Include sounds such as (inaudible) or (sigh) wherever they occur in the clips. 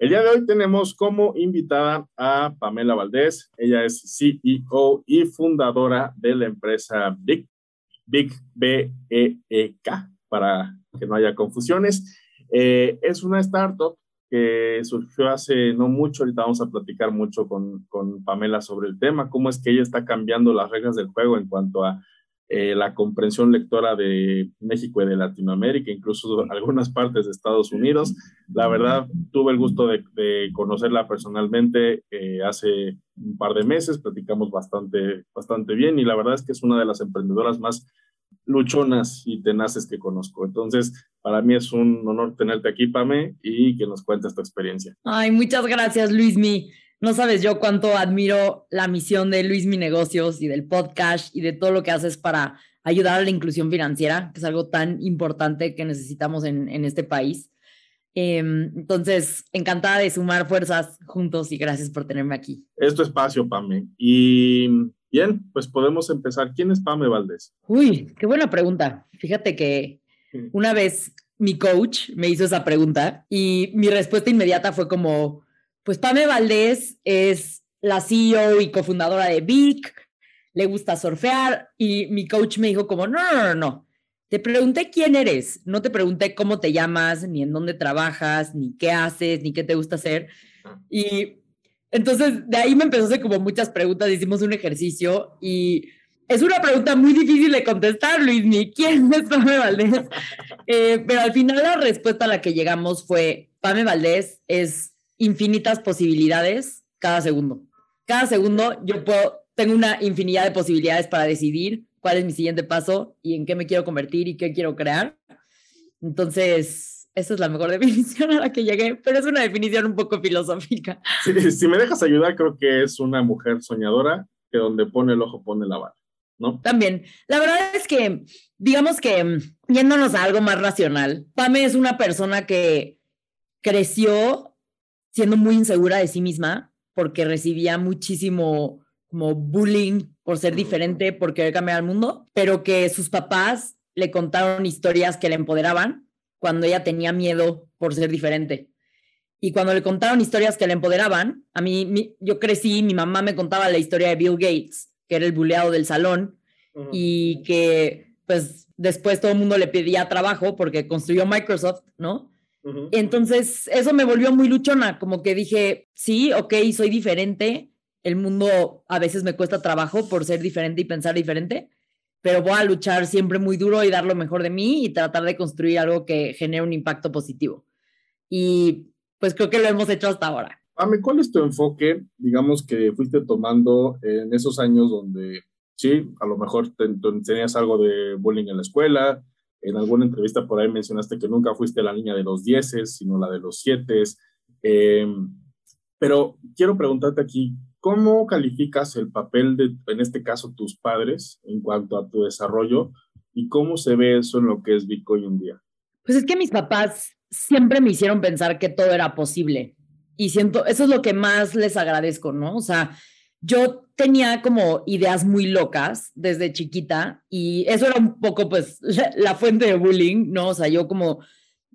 El día de hoy tenemos como invitada a Pamela Valdés. Ella es CEO y fundadora de la empresa Big, Big B E E K, para que no haya confusiones. Eh, es una startup que surgió hace no mucho. Ahorita vamos a platicar mucho con, con Pamela sobre el tema, cómo es que ella está cambiando las reglas del juego en cuanto a eh, la comprensión lectora de México y de Latinoamérica, incluso algunas partes de Estados Unidos. La verdad, tuve el gusto de, conocerla personalmente eh, hace un par de meses, platicamos bastante, bastante bien y la verdad es que es una de las emprendedoras más luchonas y tenaces que conozco. Entonces, para mí es un honor tenerte aquí, Pame, y que nos cuentes tu experiencia. Ay, muchas gracias, Luismi. No sabes yo cuánto admiro la misión de Luis Mi Negocios y del podcast y de todo lo que haces para ayudar a la inclusión financiera, que es algo tan importante que necesitamos en, este país. Em, entonces, encantada de sumar fuerzas juntos y gracias por tenerme aquí. Es tu espacio, Pame. Y bien, pues podemos empezar. ¿Quién es Pame Valdés? Uy, qué buena pregunta. Fíjate que una vez mi coach me hizo esa pregunta y mi respuesta inmediata fue como, pues Pame Valdés es la CEO y cofundadora de Vic, le gusta surfear y mi coach me dijo como, no, no, no, no, te pregunté quién eres, no te pregunté cómo te llamas, ni en dónde trabajas, ni qué haces, ni qué te gusta hacer. Y entonces de ahí me empezó a hacer como muchas preguntas, hicimos un ejercicio y es una pregunta muy difícil de contestar, Luis, ni quién es Pame Valdés. (laughs) Eh, pero al final la respuesta a la que llegamos fue, Pame Valdés es infinitas posibilidades cada segundo. Cada segundo yo puedo, tengo una infinidad de posibilidades para decidir cuál es mi siguiente paso y en qué me quiero convertir y qué quiero crear. Entonces, esa es la mejor (laughs) definición a la que llegué, pero es una definición un poco filosófica. si me dejas ayudar, creo que es una mujer soñadora que donde pone el ojo pone la bala, ¿no? También, la verdad es que, digamos que yéndonos a algo más racional, Pame es una persona que creció siendo muy insegura de sí misma porque recibía muchísimo como bullying por ser diferente, por querer cambiar al mundo, pero que sus papás le contaron historias que le empoderaban cuando ella tenía miedo por ser diferente. Y cuando le contaron historias que le empoderaban, a mí, yo crecí, mi mamá me contaba la historia de Bill Gates, que era el buleado del salón, y que pues después todo el mundo le pedía trabajo porque construyó Microsoft, ¿no? Entonces, eso me volvió muy luchona, como que dije, sí, ok, soy diferente, el mundo a veces me cuesta trabajo por ser diferente y pensar diferente, pero voy a luchar siempre muy duro y dar lo mejor de mí y tratar de construir algo que genere un impacto positivo. Y pues creo que lo hemos hecho hasta ahora. Ame, ¿cuál es tu enfoque, digamos, que fuiste tomando en esos años donde, sí, a lo mejor tenías algo de bullying en la escuela, en alguna entrevista por ahí mencionaste que nunca fuiste la niña de los dieces, sino la de los siete. Eh, pero quiero preguntarte aquí, ¿cómo calificas el papel de, en este caso, tus padres en cuanto a tu desarrollo y cómo se ve eso en lo que es Bitcoin hoy en día? Pues es que mis papás siempre me hicieron pensar que todo era posible y siento, eso es lo que más les agradezco, ¿no? O sea, yo tenía como ideas muy locas desde chiquita y eso era un poco pues (laughs) la, fuente de bullying, ¿no? O sea, yo como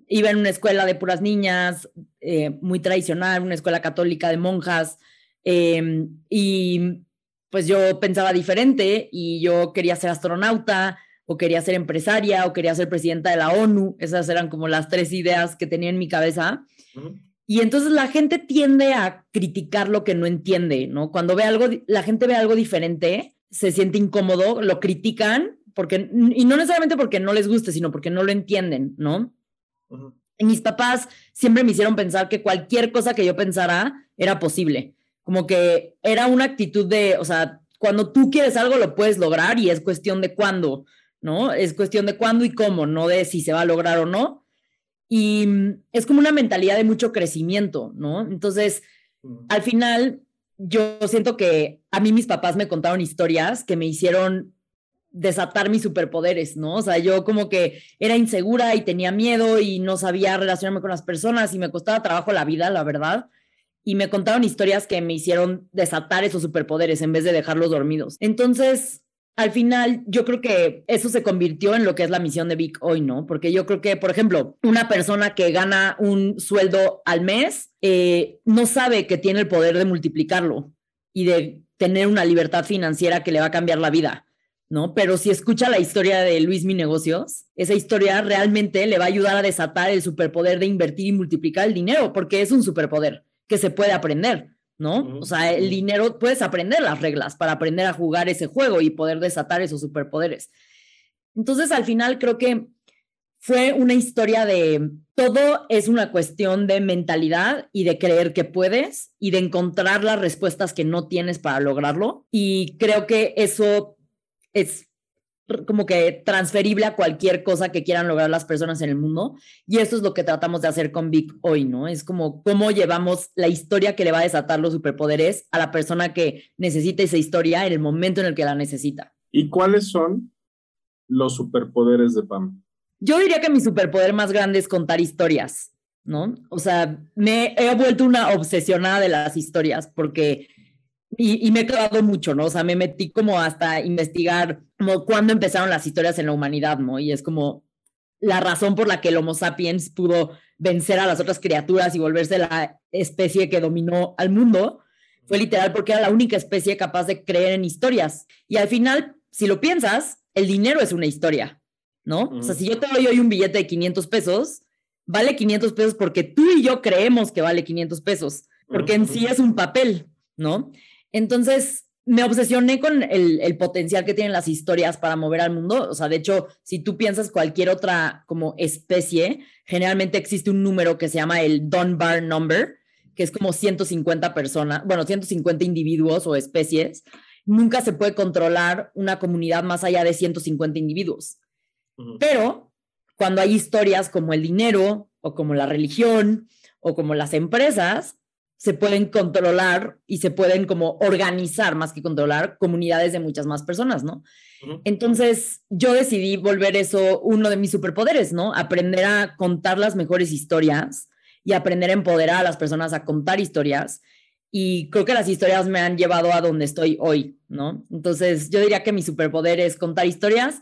iba en una escuela de puras niñas, eh, muy tradicional, una escuela católica de monjas, em, y pues yo pensaba diferente y yo quería ser astronauta o quería ser empresaria o quería ser presidenta de la ONU, esas eran como las tres ideas que tenía en mi cabeza. Y entonces la gente tiende a criticar lo que no entiende, ¿no? Cuando ve algo, la gente ve algo diferente, se siente incómodo, lo critican, porque, y no necesariamente porque no les guste, sino porque no lo entienden, ¿no? Y mis papás siempre me hicieron pensar que cualquier cosa que yo pensara era posible. Como que era una actitud de, o sea, cuando tú quieres algo lo puedes lograr y es cuestión de cuándo, ¿no? Es cuestión de cuándo y cómo, no de si se va a lograr o no. Y mm, es como una mentalidad de mucho crecimiento, ¿no? Entonces, al final, yo siento que a mí mis papás me contaron historias que me hicieron desatar mis superpoderes, ¿no? O sea, yo como que era insegura y tenía miedo y no sabía relacionarme con las personas y me costaba trabajo la vida, la verdad. Y me contaron historias que me hicieron desatar esos superpoderes en vez de dejarlos dormidos. Entonces, al final, yo creo que eso se convirtió en lo que es la misión de Vic hoy, ¿no? Porque yo creo que, por ejemplo, una persona que gana un sueldo al mes eh, no sabe que tiene el poder de multiplicarlo y de tener una libertad financiera que le va a cambiar la vida. ¿no? Pero si escucha la historia de Luis Mi Negocios, esa historia realmente le va a ayudar a desatar el superpoder de invertir y multiplicar el dinero, porque es un superpoder que se puede aprender, ¿no? O sea, el dinero, puedes aprender las reglas para aprender a jugar ese juego y poder desatar esos superpoderes. Entonces, al final creo que fue una historia de todo es una cuestión de mentalidad y de creer que puedes y de encontrar las respuestas que no tienes para lograrlo. Y creo que eso es como que transferible a cualquier cosa que quieran lograr las personas en el mundo. Y eso es lo que tratamos de hacer con Vic hoy, ¿no? Es como cómo llevamos la historia que le va a desatar los superpoderes a la persona que necesita esa historia en el momento en el que la necesita. ¿Y cuáles son los superpoderes de Pam? Yo diría que mi superpoder más grande es contar historias, ¿no? O sea, me he vuelto una obsesionada de las historias porque y, me he quedado mucho, ¿no? O sea, me metí como hasta investigar como cuándo empezaron las historias en la humanidad, ¿no? Y es como la razón por la que el Homo sapiens pudo vencer a las otras criaturas y volverse la especie que dominó al mundo, fue literal porque era la única especie capaz de creer en historias. Y al final, si lo piensas, el dinero es una historia, ¿no? O sea, si yo te doy hoy un billete de 500 pesos, vale 500 pesos porque tú y yo creemos que vale 500 pesos, porque en sí es un papel, ¿no? Entonces, me obsesioné con el, potencial que tienen las historias para mover al mundo. O sea, de hecho, si tú piensas cualquier otra como especie, generalmente existe un número que se llama el Dunbar Number, que es como 150 personas, bueno, 150 individuos o especies. Nunca se puede controlar una comunidad más allá de 150 individuos. Pero cuando hay historias como el dinero o como la religión o como las empresas, se pueden controlar y se pueden como organizar más que controlar comunidades de muchas más personas, ¿no? Entonces yo decidí volver eso uno de mis superpoderes, ¿no? Aprender a contar las mejores historias y aprender a empoderar a las personas a contar historias. Y creo que las historias me han llevado a donde estoy hoy, ¿no? Entonces yo diría que mi superpoder es contar historias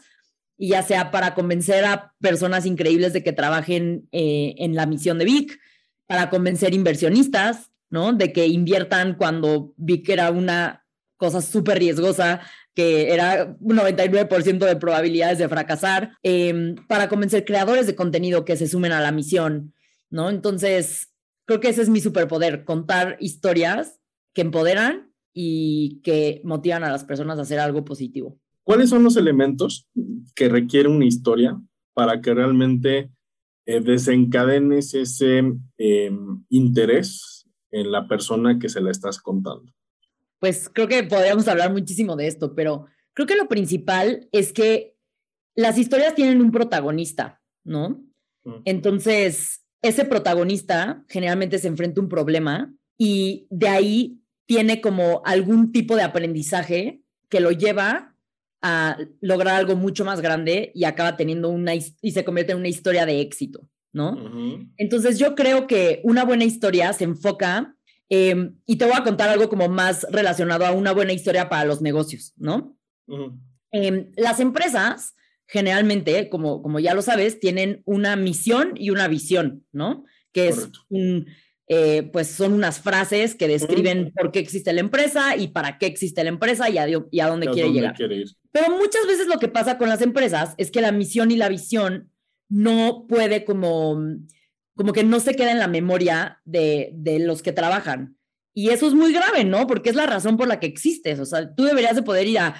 y ya sea para convencer a personas increíbles de que trabajen eh, en la misión de Vic, para convencer inversionistas, ¿no? De que inviertan cuando vi que era una cosa súper riesgosa, que era un 99% de probabilidades de fracasar, em, para convencer creadores de contenido que se sumen a la misión, ¿no? Entonces, creo que ese es mi superpoder, contar historias que empoderan y que motivan a las personas a hacer algo positivo. ¿Cuáles son los elementos que requiere una historia para que realmente eh, desencadenes ese em, interés en la persona que se la estás contando? Pues creo que podríamos hablar muchísimo de esto, pero creo que lo principal es que las historias tienen un protagonista, ¿no? Entonces, ese protagonista generalmente se enfrenta a un problema y de ahí tiene como algún tipo de aprendizaje que lo lleva a lograr algo mucho más grande y acaba teniendo una y se convierte en una historia de éxito. ¿No? Entonces yo creo que una buena historia se enfoca, em, y te voy a contar algo como más relacionado a una buena historia para los negocios, ¿no? Em, las empresas generalmente, como, como ya lo sabes, tienen una misión y una visión, ¿no? Que es eh, pues son unas frases que describen por qué existe la empresa y para qué existe la empresa y a, y a dónde quiere llegar. Pero muchas veces lo que pasa con las empresas es que la misión y la visión no puede como, como que no se queda en la memoria de, de los que trabajan. Y eso es muy grave, ¿no? Porque es la razón por la que existes. O sea, tú deberías de poder ir a,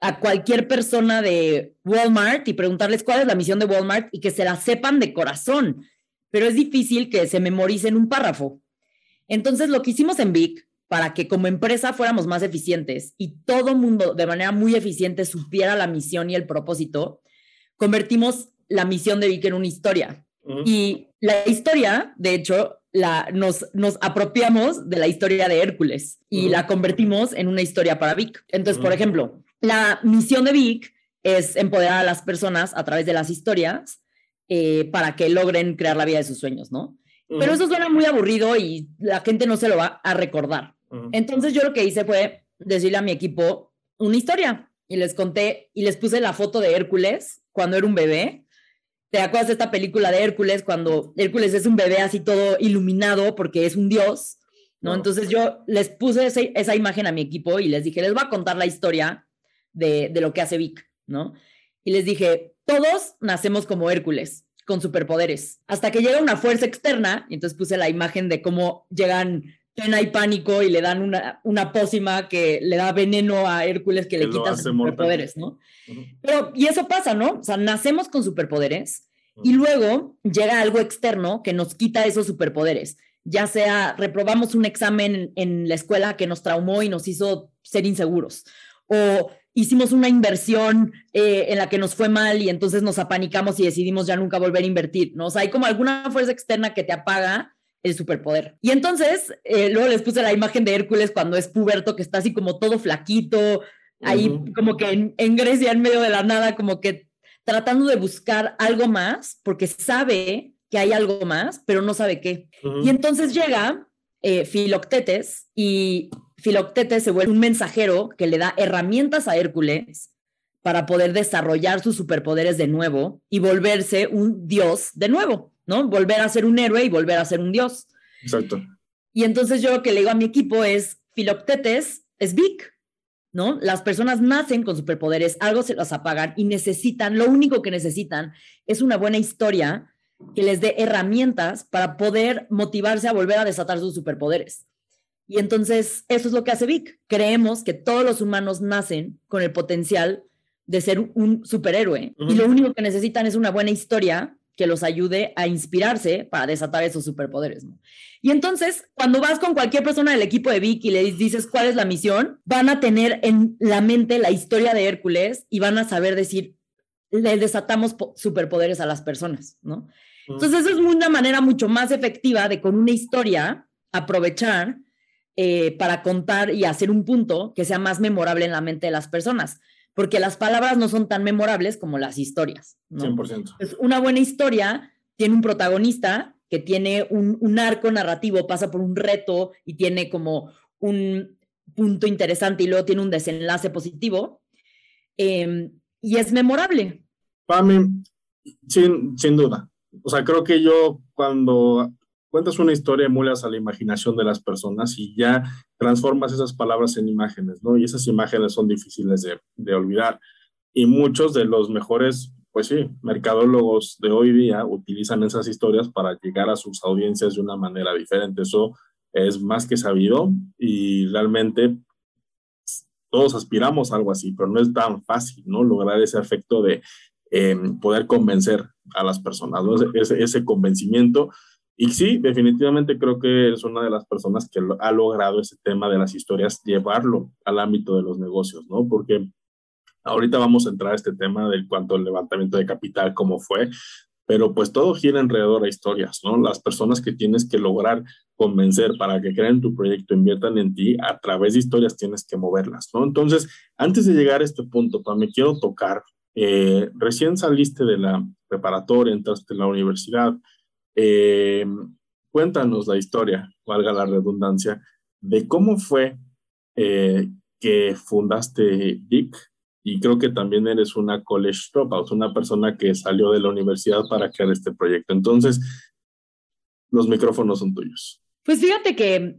a cualquier persona de Walmart y preguntarles cuál es la misión de Walmart y que se la sepan de corazón. Pero es difícil que se memoricen un párrafo. Entonces, lo que hicimos en Vic para que como empresa fuéramos más eficientes y todo mundo de manera muy eficiente supiera la misión y el propósito, convertimos la misión de Vic en una historia. Y la historia, de hecho, la, nos, nos apropiamos de la historia de Hércules y la convertimos en una historia para Vic. Entonces, por ejemplo, la misión de Vic es empoderar a las personas a través de las historias eh, para que logren crear la vida de sus sueños, ¿no? Pero eso suena muy aburrido y la gente no se lo va a recordar. Entonces yo lo que hice fue decirle a mi equipo una historia y les conté y les puse la foto de Hércules cuando era un bebé. ¿Te acuerdas de esta película de Hércules cuando Hércules es un bebé así todo iluminado porque es un dios? ¿no? Entonces yo les puse esa imagen a mi equipo y les dije, les voy a contar la historia de, de lo que hace Vic, ¿no? Y les dije, todos nacemos como Hércules, con superpoderes, hasta que llega una fuerza externa, y entonces puse la imagen de cómo llegan pena y pánico y le dan una, una pócima que le da veneno a Hércules que, le quita sus superpoderes, ¿no? Pero, y eso pasa, ¿no? O sea, nacemos con superpoderes y luego llega algo externo que nos quita esos superpoderes. Ya sea reprobamos un examen en la escuela que nos traumó y nos hizo ser inseguros, o hicimos una inversión eh, en la que nos fue mal y entonces nos apanicamos y decidimos ya nunca volver a invertir, ¿no? O sea, hay como alguna fuerza externa que te apaga el superpoder. Y entonces, eh, luego les puse la imagen de Hércules cuando es puberto, que está así como todo flaquito, ahí como que en, Grecia, en medio de la nada, como que tratando de buscar algo más, porque sabe que hay algo más, pero no sabe qué. Y entonces llega eh, Filoctetes y Filoctetes se vuelve un mensajero que le da herramientas a Hércules para poder desarrollar sus superpoderes de nuevo y volverse un dios de nuevo, ¿no? Volver a ser un héroe y volver a ser un dios. Exacto. Y entonces yo lo que le digo a mi equipo es, Filoctetes es Vic, ¿no? Las personas nacen con superpoderes, algo se las apagan y necesitan, lo único que necesitan es una buena historia que les dé herramientas para poder motivarse a volver a desatar sus superpoderes. Y entonces eso es lo que hace Vic. Creemos que todos los humanos nacen con el potencial de ser un superhéroe y lo único que necesitan es una buena historia que los ayude a inspirarse para desatar esos superpoderes. Y entonces, cuando vas con cualquier persona del equipo de Vic y le dices cuál es la misión, van a tener en la mente la historia de Hércules y van a saber decir, le desatamos superpoderes a las personas, ¿no? Entonces, eso es una manera mucho más efectiva de con una historia aprovechar eh, para contar y hacer un punto que sea más memorable en la mente de las personas, porque las palabras no son tan memorables como las historias. ¿no? 100%. una buena historia tiene un protagonista que tiene un, arco narrativo, pasa por un reto y tiene como un punto interesante y luego tiene un desenlace positivo em, y es memorable. Para mí, sin, sin duda. O sea, creo que yo cuando cuentas una historia, emulas a la imaginación de las personas y ya transformas esas palabras en imágenes, ¿no? Y esas imágenes son difíciles de, de olvidar. Y muchos de los mejores, pues sí, mercadólogos de hoy día utilizan esas historias para llegar a sus audiencias de una manera diferente. Eso es más que sabido y realmente todos aspiramos a algo así, pero no es tan fácil, ¿no? Lograr ese efecto de eh, poder convencer a las personas, ¿no? ese, ese convencimiento y sí, definitivamente creo que es una de las personas que ha logrado ese tema de las historias, llevarlo al ámbito de los negocios, ¿no? Porque ahorita vamos a entrar a este tema del cuanto al levantamiento de capital, cómo fue, pero pues todo gira alrededor de historias, ¿no? Las personas que tienes que lograr convencer para que creen tu proyecto, inviertan en ti, a través de historias tienes que moverlas, ¿no? Entonces, antes de llegar a este punto, me quiero tocar, eh, recién saliste de la preparatoria, entraste en la universidad, eh, cuéntanos la historia, valga la redundancia, de cómo fue eh, que fundaste DIC y creo que también eres una college dropout, una persona que salió de la universidad para crear este proyecto. Entonces, los micrófonos son tuyos. Pues fíjate que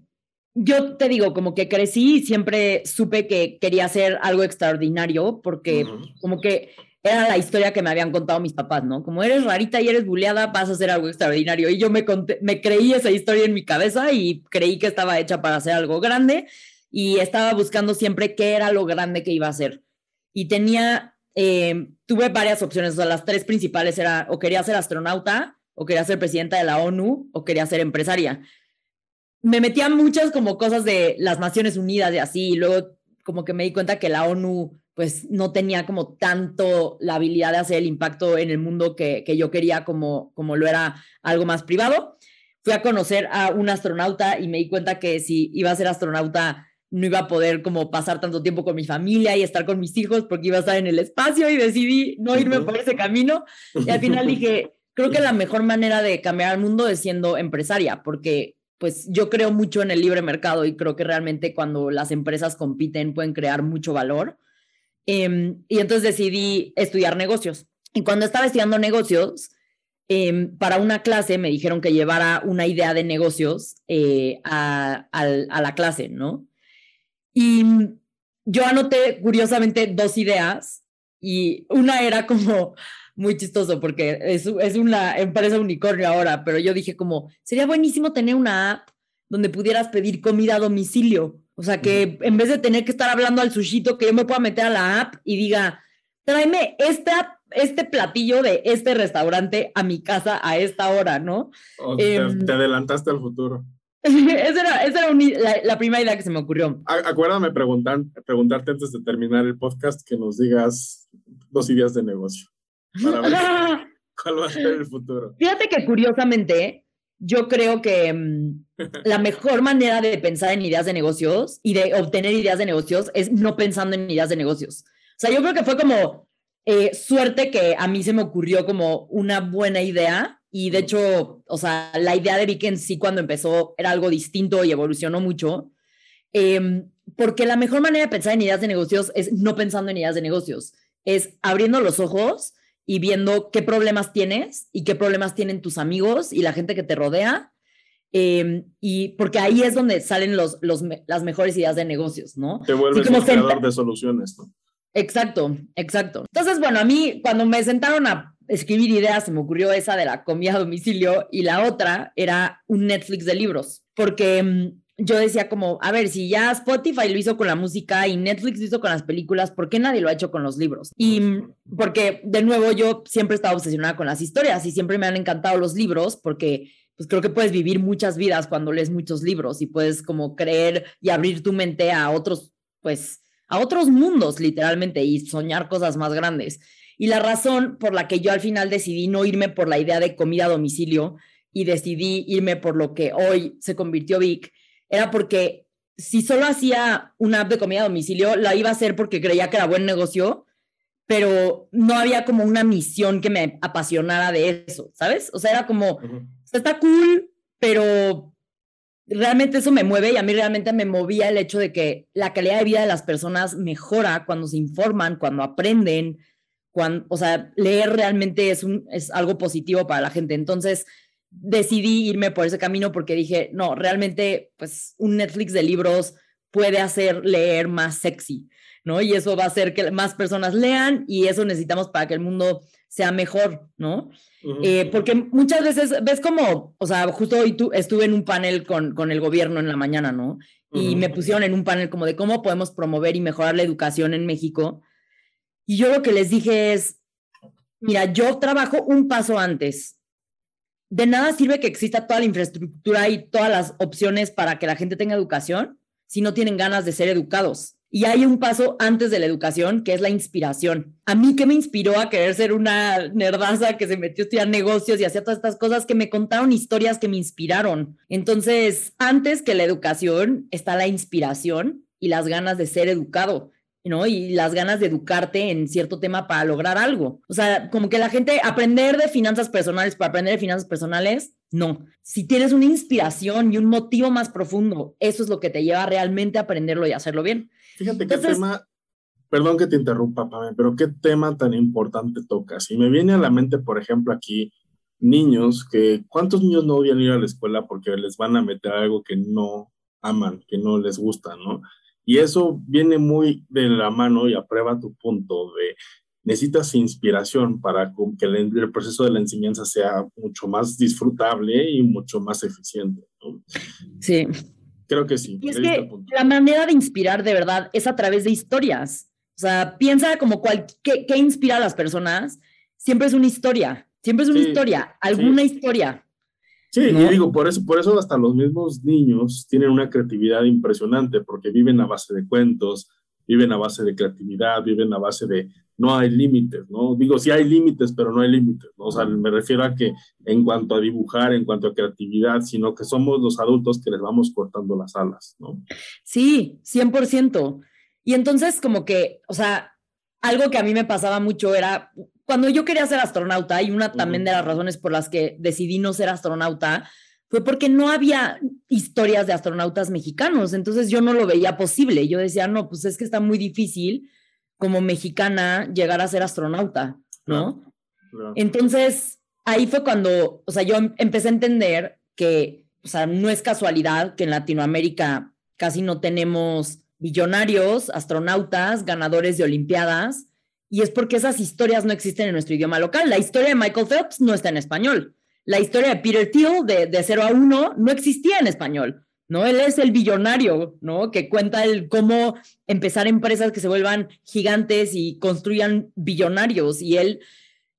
yo te digo, como que crecí y siempre supe que quería hacer algo extraordinario porque como que era la historia que me habían contado mis papás, ¿no? Como eres rarita y eres buleada, vas a hacer algo extraordinario. Y yo me, me creí esa historia en mi cabeza y creí que estaba hecha para hacer algo grande y estaba buscando siempre qué era lo grande que iba a hacer. Y tenía, eh, tuve varias opciones, o sea, las tres principales era o quería ser astronauta, o quería ser presidenta de la ONU, o quería ser empresaria. Me metía muchas como cosas de las Naciones Unidas y así, y luego como que me di cuenta que la ONU pues no tenía como tanto la habilidad de hacer el impacto en el mundo que, yo quería como, como lo era algo más privado. Fui a conocer a un astronauta y me di cuenta que si iba a ser astronauta no iba a poder como pasar tanto tiempo con mi familia y estar con mis hijos porque iba a estar en el espacio y decidí no irme por ese camino. Y al final dije, (laughs) creo que la mejor manera de cambiar al mundo es siendo empresaria, porque pues yo creo mucho en el libre mercado y creo que realmente cuando las empresas compiten pueden crear mucho valor. Em, y entonces decidí estudiar negocios. Y cuando estaba estudiando negocios, em, para una clase me dijeron que llevara una idea de negocios eh, a, a, la clase, ¿no? Y yo anoté curiosamente dos ideas y una era como (laughs) muy chistoso porque es, es una empresa unicornio ahora, pero yo dije como, sería buenísimo tener una app donde pudieras pedir comida a domicilio. O sea, que en vez de tener que estar hablando al sushito, que yo me pueda meter a la app y diga, tráeme esta, este platillo de este restaurante a mi casa a esta hora, ¿no? te, em, adelantaste al futuro. (laughs) esa era, esa era la, la, primera idea que se me ocurrió. Acuérdame preguntar, preguntarte antes de terminar el podcast que nos digas dos ideas de negocio para ver (laughs) cuál va a ser el futuro. Fíjate que curiosamente, yo creo que mm, (laughs) la mejor manera de pensar en ideas de negocios y de obtener ideas de negocios es no pensando en ideas de negocios. O sea, yo creo que fue como eh, suerte que a mí se me ocurrió como una buena idea y de hecho, o sea, la idea de Vic en sí cuando empezó era algo distinto y evolucionó mucho. Em, porque la mejor manera de pensar en ideas de negocios es no pensando en ideas de negocios, es abriendo los ojos y viendo qué problemas tienes y qué problemas tienen tus amigos y la gente que te rodea. Em, y porque ahí es donde salen los, los, las mejores ideas de negocios, ¿no? Te vuelves un creador de soluciones, ¿no? Exacto, exacto. Entonces, bueno, a mí cuando me sentaron a escribir ideas, se me ocurrió esa de la comida a domicilio y la otra era un Netflix de libros, porque em, yo decía como, a ver, si ya Spotify lo hizo con la música y Netflix lo hizo con las películas, ¿por qué nadie lo ha hecho con los libros? Y porque, de nuevo, yo siempre he estado obsesionada con las historias y siempre me han encantado los libros porque pues creo que puedes vivir muchas vidas cuando lees muchos libros y puedes como creer y abrir tu mente a otros, pues, a otros mundos literalmente y soñar cosas más grandes. Y la razón por la que yo al final decidí no irme por la idea de comida a domicilio y decidí irme por lo que hoy se convirtió Vic era porque si solo hacía una app de comida a domicilio, la iba a hacer porque creía que era buen negocio, pero no había como una misión que me apasionara de eso, ¿sabes? O sea, era como, está cool, pero realmente eso me mueve y a mí realmente me movía el hecho de que la calidad de vida de las personas mejora cuando se informan, cuando aprenden, cuando, o sea, leer realmente es, un, es algo positivo para la gente. Entonces, decidí irme por ese camino porque dije, no, realmente, pues un Netflix de libros puede hacer leer más sexy, ¿no? Y eso va a hacer que más personas lean y eso necesitamos para que el mundo sea mejor, ¿no? Eh, porque muchas veces ves como, o sea, justo hoy tú, estuve en un panel con, con el gobierno en la mañana, ¿no? Y me pusieron en un panel como de cómo podemos promover y mejorar la educación en México. Y yo lo que les dije es, mira, yo trabajo un paso antes de nada sirve que exista toda la infraestructura y todas las opciones para que la gente tenga educación si no tienen ganas de ser educados. Y hay un paso antes de la educación, que es la inspiración. A mí que me inspiró a querer ser una nerdaza que se metió a estudiar negocios y hacía todas estas cosas que me contaron historias que me inspiraron. Entonces, antes que la educación está la inspiración y las ganas de ser educado. ¿No? Y las ganas de educarte en cierto tema para lograr algo. O sea, como que la gente aprender de finanzas personales para aprender de finanzas personales, no. Si tienes una inspiración y un motivo más profundo, eso es lo que te lleva realmente a aprenderlo y hacerlo bien. Fíjate qué tema, perdón que te interrumpa, Pame, pero qué tema tan importante tocas. Y me viene a la mente, por ejemplo, aquí niños que, ¿cuántos niños no odian ir a la escuela porque les van a meter algo que no aman, que no les gusta, ¿no? Y eso viene muy de la mano y aprueba tu punto de necesitas inspiración para que el, proceso de la enseñanza sea mucho más disfrutable y mucho más eficiente. Sí. Creo que sí. Y es que la manera de inspirar de verdad es a través de historias. O sea, piensa como cual, qué, inspira a las personas. Siempre es una historia. Siempre es una historia, alguna historia. Sí, y digo, por eso, por eso hasta los mismos niños tienen una creatividad impresionante, porque viven a base de cuentos, viven a base de creatividad, viven a base de no hay límites, ¿no? Digo, sí hay límites, pero no hay límites, ¿no? O sea, me refiero a que en cuanto a dibujar, en cuanto a creatividad, sino que somos los adultos que les vamos cortando las alas, ¿no? Sí, 100%. Y entonces como que, o sea, algo que a mí me pasaba mucho era cuando yo quería ser astronauta, y una también de las razones por las que decidí no ser astronauta, fue porque no había historias de astronautas mexicanos, entonces yo no lo veía posible. Yo decía, no, pues es que está muy difícil como mexicana llegar a ser astronauta, ¿no? Entonces, ahí fue cuando, o sea, yo empecé a entender que, o sea, no es casualidad que en Latinoamérica casi no tenemos millonarios, astronautas, ganadores de Olimpiadas, y es porque esas historias no existen en nuestro idioma local. La historia de Michael Phelps no está en español. La historia de Peter Thiel de, de 0 a 1 no existía en español. ¿no? Él es el billonario, ¿no? Que cuenta el cómo empezar empresas que se vuelvan gigantes y construyan billonarios. Y él,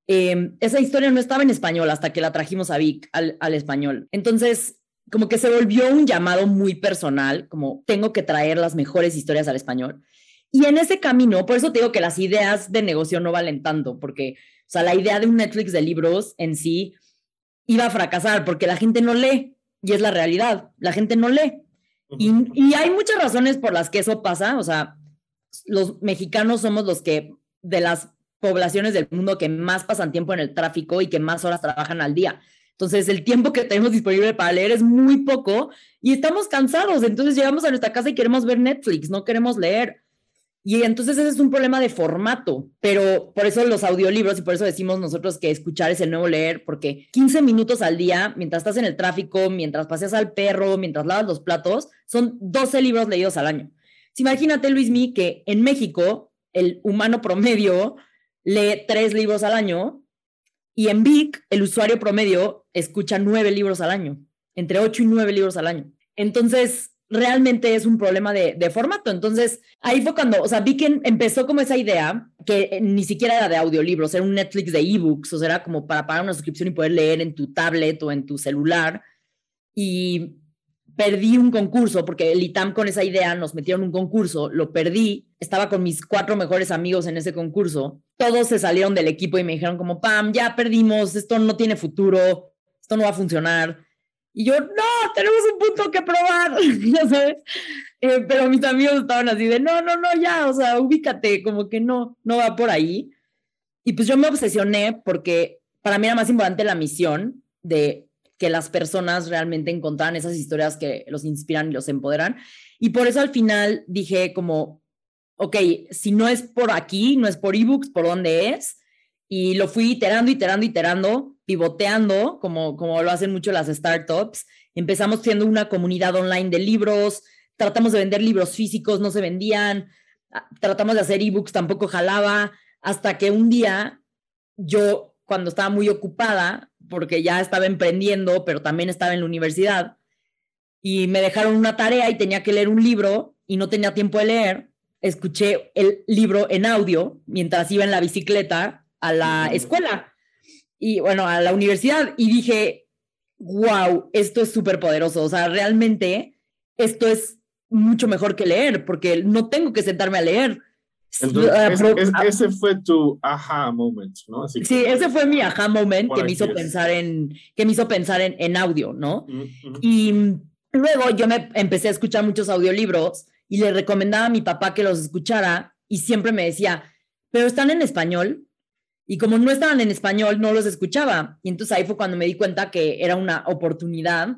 em, esa historia no estaba en español hasta que la trajimos a Vic al, al, español. Entonces, como que se volvió un llamado muy personal, como tengo que traer las mejores historias al español. Y en ese camino, por eso te digo que las ideas de negocio no valen tanto, porque, o sea, la idea de un Netflix de libros en sí iba a fracasar porque la gente no lee y es la realidad, la gente no lee. y, y, hay muchas razones por las que eso pasa, o sea, los mexicanos somos los que de las poblaciones del mundo que más pasan tiempo en el tráfico y que más horas trabajan al día. Entonces, el tiempo que tenemos disponible para leer es muy poco y estamos cansados. Entonces, llegamos a nuestra casa y queremos ver Netflix, no queremos leer. Y entonces ese es un problema de formato, pero por eso los audiolibros y por eso decimos nosotros que escuchar es el nuevo leer, porque 15 minutos al día, mientras estás en el tráfico, mientras paseas al perro, mientras lavas los platos, son 12 libros leídos al año. imagínate, Luismi, que en México el humano promedio lee tres libros al año y en Vic el usuario promedio escucha nueve libros al año, entre ocho y nueve libros al año. Entonces, realmente es un problema de, formato. Entonces, ahí fue cuando, o sea, vi que empezó como esa idea, que eh, ni siquiera era de audiolibros, era un Netflix de ebooks, o sea, era como para pagar una suscripción y poder leer en tu tablet o en tu celular. Y perdí un concurso, porque el ITAM con esa idea nos metieron un concurso, lo perdí, estaba con mis cuatro mejores amigos en ese concurso, todos se salieron del equipo y me dijeron como, Pam, ya perdimos, esto no tiene futuro, esto no va a funcionar y yo, no, tenemos un punto que probar, (laughs) ya sabes. Eh, pero mis amigos estaban así de, no, no, no, ya, o sea, ubícate, como que no, no va por ahí. Y pues yo me obsesioné porque para mí era más importante la misión de que las personas realmente encontraran esas historias que los inspiran y los empoderan. Y por eso al final dije como, ok, si no es por aquí, no es por ebooks, ¿por dónde es? Y lo fui iterando, iterando, iterando pivoteando, como, como lo hacen mucho las startups. Empezamos siendo una comunidad online de libros, tratamos de vender libros físicos, no se vendían, ah, tratamos de hacer ebooks, tampoco jalaba, hasta que un día yo, cuando estaba muy ocupada, porque ya estaba emprendiendo, pero también estaba en la universidad, y me dejaron una tarea y tenía que leer un libro y no tenía tiempo de leer, escuché el libro en audio mientras iba en la bicicleta a la escuela y bueno, a la universidad y dije, wow, esto es súper poderoso. O sea, realmente esto es mucho mejor que leer porque no tengo que sentarme a leer. Entonces, ah, ese fue tu aha moment, ¿no? sí, ese fue mi aha moment que me hizo pensar en, que me hizo pensar en, en audio, ¿no? Y luego yo me empecé a escuchar muchos audiolibros y le recomendaba a mi papá que los escuchara y siempre me decía, pero están en español. Y como no estaban en español, no los escuchaba. Y entonces ahí fue cuando me di cuenta que era una oportunidad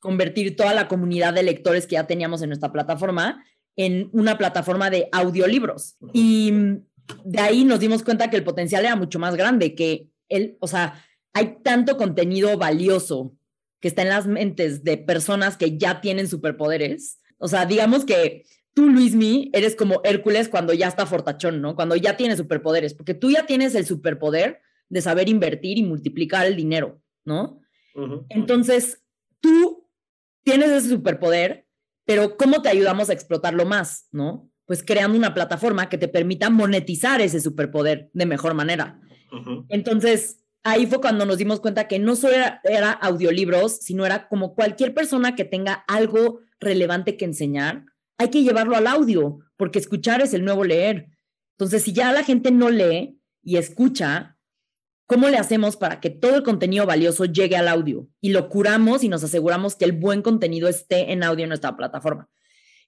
convertir toda la comunidad de lectores que ya teníamos en nuestra plataforma en una plataforma de audiolibros. Y de ahí nos dimos cuenta que el potencial era mucho más grande, que él, o sea, hay tanto contenido valioso que está en las mentes de personas que ya tienen superpoderes. O sea, digamos que tú, Luismi, eres como Hércules cuando ya está fortachón, ¿no? Cuando ya tiene superpoderes, porque tú ya tienes el superpoder de saber invertir y multiplicar el dinero, ¿no? Entonces, tú tienes ese superpoder, pero ¿cómo te ayudamos a explotarlo más, ¿no? Pues creando una plataforma que te permita monetizar ese superpoder de mejor manera. Entonces, ahí fue cuando nos dimos cuenta que no solo era, era, audiolibros, sino era como cualquier persona que tenga algo relevante que enseñar, hay que llevarlo al audio, porque escuchar es el nuevo leer. Entonces, si ya la gente no lee y escucha, ¿cómo le hacemos para que todo el contenido valioso llegue al audio? Y lo curamos y nos aseguramos que el buen contenido esté en audio en nuestra plataforma.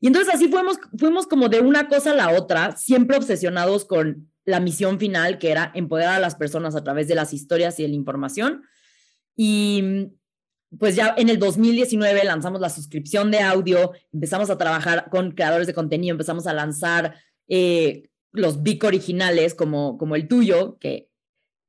Y entonces así fuimos, fuimos como de una cosa a la otra, siempre obsesionados con la misión final, que era empoderar a las personas a través de las historias y de la información. Y pues ya en el 2019 lanzamos la suscripción de audio, empezamos a trabajar con creadores de contenido, empezamos a lanzar eh, los BIC originales como, como el tuyo, que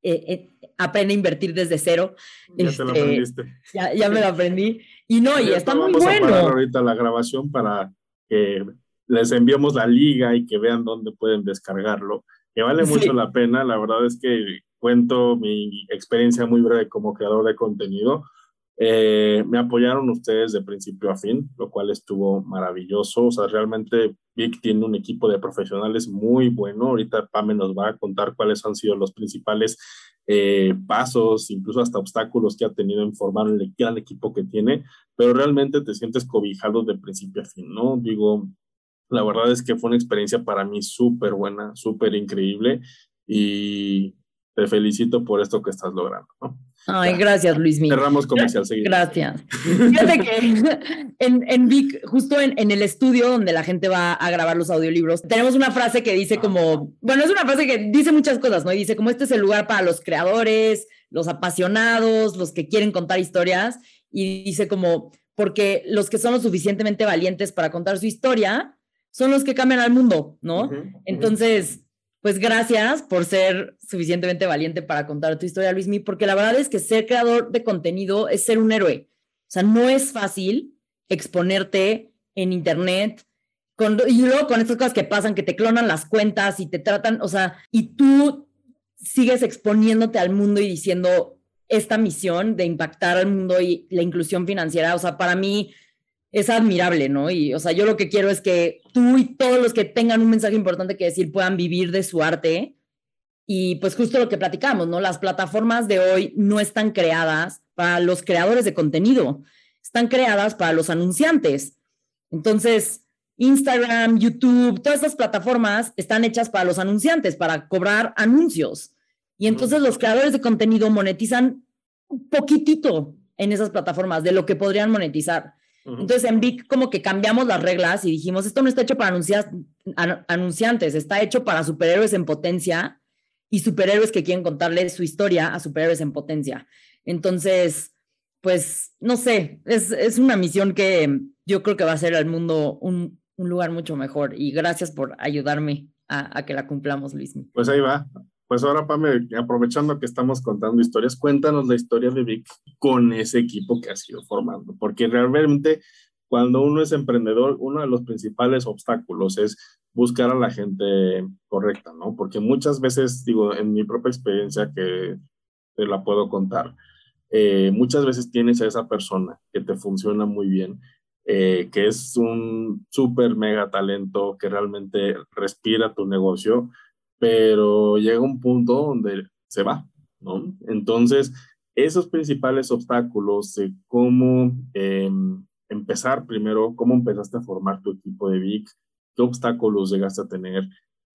eh, eh, aprende a invertir desde cero. Ya te lo este, aprendiste. Ya, ya, me lo aprendí. Y no, y está muy bueno. Vamos a parar ahorita la grabación para que les enviemos la liga y que vean dónde pueden descargarlo, que vale mucho la pena. La verdad es que cuento mi experiencia muy breve como creador de contenido. Eh, me apoyaron ustedes de principio a fin, lo cual estuvo maravilloso. O sea, realmente Vic tiene un equipo de profesionales muy bueno. Ahorita Pame nos va a contar cuáles han sido los principales eh, pasos, incluso hasta obstáculos que ha tenido en formar el gran equipo que tiene, pero realmente te sientes cobijado de principio a fin, ¿no? Digo, la verdad es que fue una experiencia para mí súper buena, súper increíble y te felicito por esto que estás logrando, ¿no? Ay, gracias, Luis Miguel. Cerramos comercial (laughs) seguido. Gracias. Fíjate que (laughs) en, en Vic, justo en, en, el estudio donde la gente va a grabar los audiolibros, tenemos una frase que dice como, bueno, es una frase que dice muchas cosas, ¿no? Y dice como este es el lugar para los creadores, los apasionados, los que quieren contar historias. Y dice como, porque los que son lo suficientemente valientes para contar su historia son los que cambian al mundo, ¿no? Entonces pues gracias por ser suficientemente valiente para contar tu historia, Luismi, porque la verdad es que ser creador de contenido es ser un héroe. O sea, no es fácil exponerte en internet con, y luego con estas cosas que pasan, que te clonan las cuentas y te tratan, o sea, y tú sigues exponiéndote al mundo y diciendo esta misión de impactar al mundo y la inclusión financiera, o sea, para mí es admirable, ¿no? Y, o sea, yo lo que quiero es que tú y todos los que tengan un mensaje importante que decir puedan vivir de su arte. Y pues justo lo que platicamos, ¿no? Las plataformas de hoy no están creadas para los creadores de contenido, están creadas para los anunciantes. Entonces, Instagram, YouTube, todas estas plataformas están hechas para los anunciantes, para cobrar anuncios. Y entonces los creadores de contenido monetizan un poquitito en esas plataformas de lo que podrían monetizar. Entonces en Vic como que cambiamos las reglas y dijimos, esto no está hecho para anunciantes, está hecho para superhéroes en potencia y superhéroes que quieren contarle su historia a superhéroes en potencia. Entonces, pues, no sé, es, una misión que yo creo que va a hacer al mundo un, lugar mucho mejor y gracias por ayudarme a, a que la cumplamos, Luis. Pues ahí va. Pues ahora, Pame, aprovechando que estamos contando historias, cuéntanos la historia de Vic con ese equipo que ha sido formando, porque realmente cuando uno es emprendedor, uno de los principales obstáculos es buscar a la gente correcta, ¿no? Porque muchas veces, digo, en mi propia experiencia que te la puedo contar, eh, muchas veces tienes a esa persona que te funciona muy bien, eh, que es un súper mega talento, que realmente respira tu negocio, pero llega un punto donde se va, ¿no? Entonces, esos principales obstáculos de cómo em, empezar primero, cómo empezaste a formar tu equipo de VIC, qué obstáculos llegaste a tener,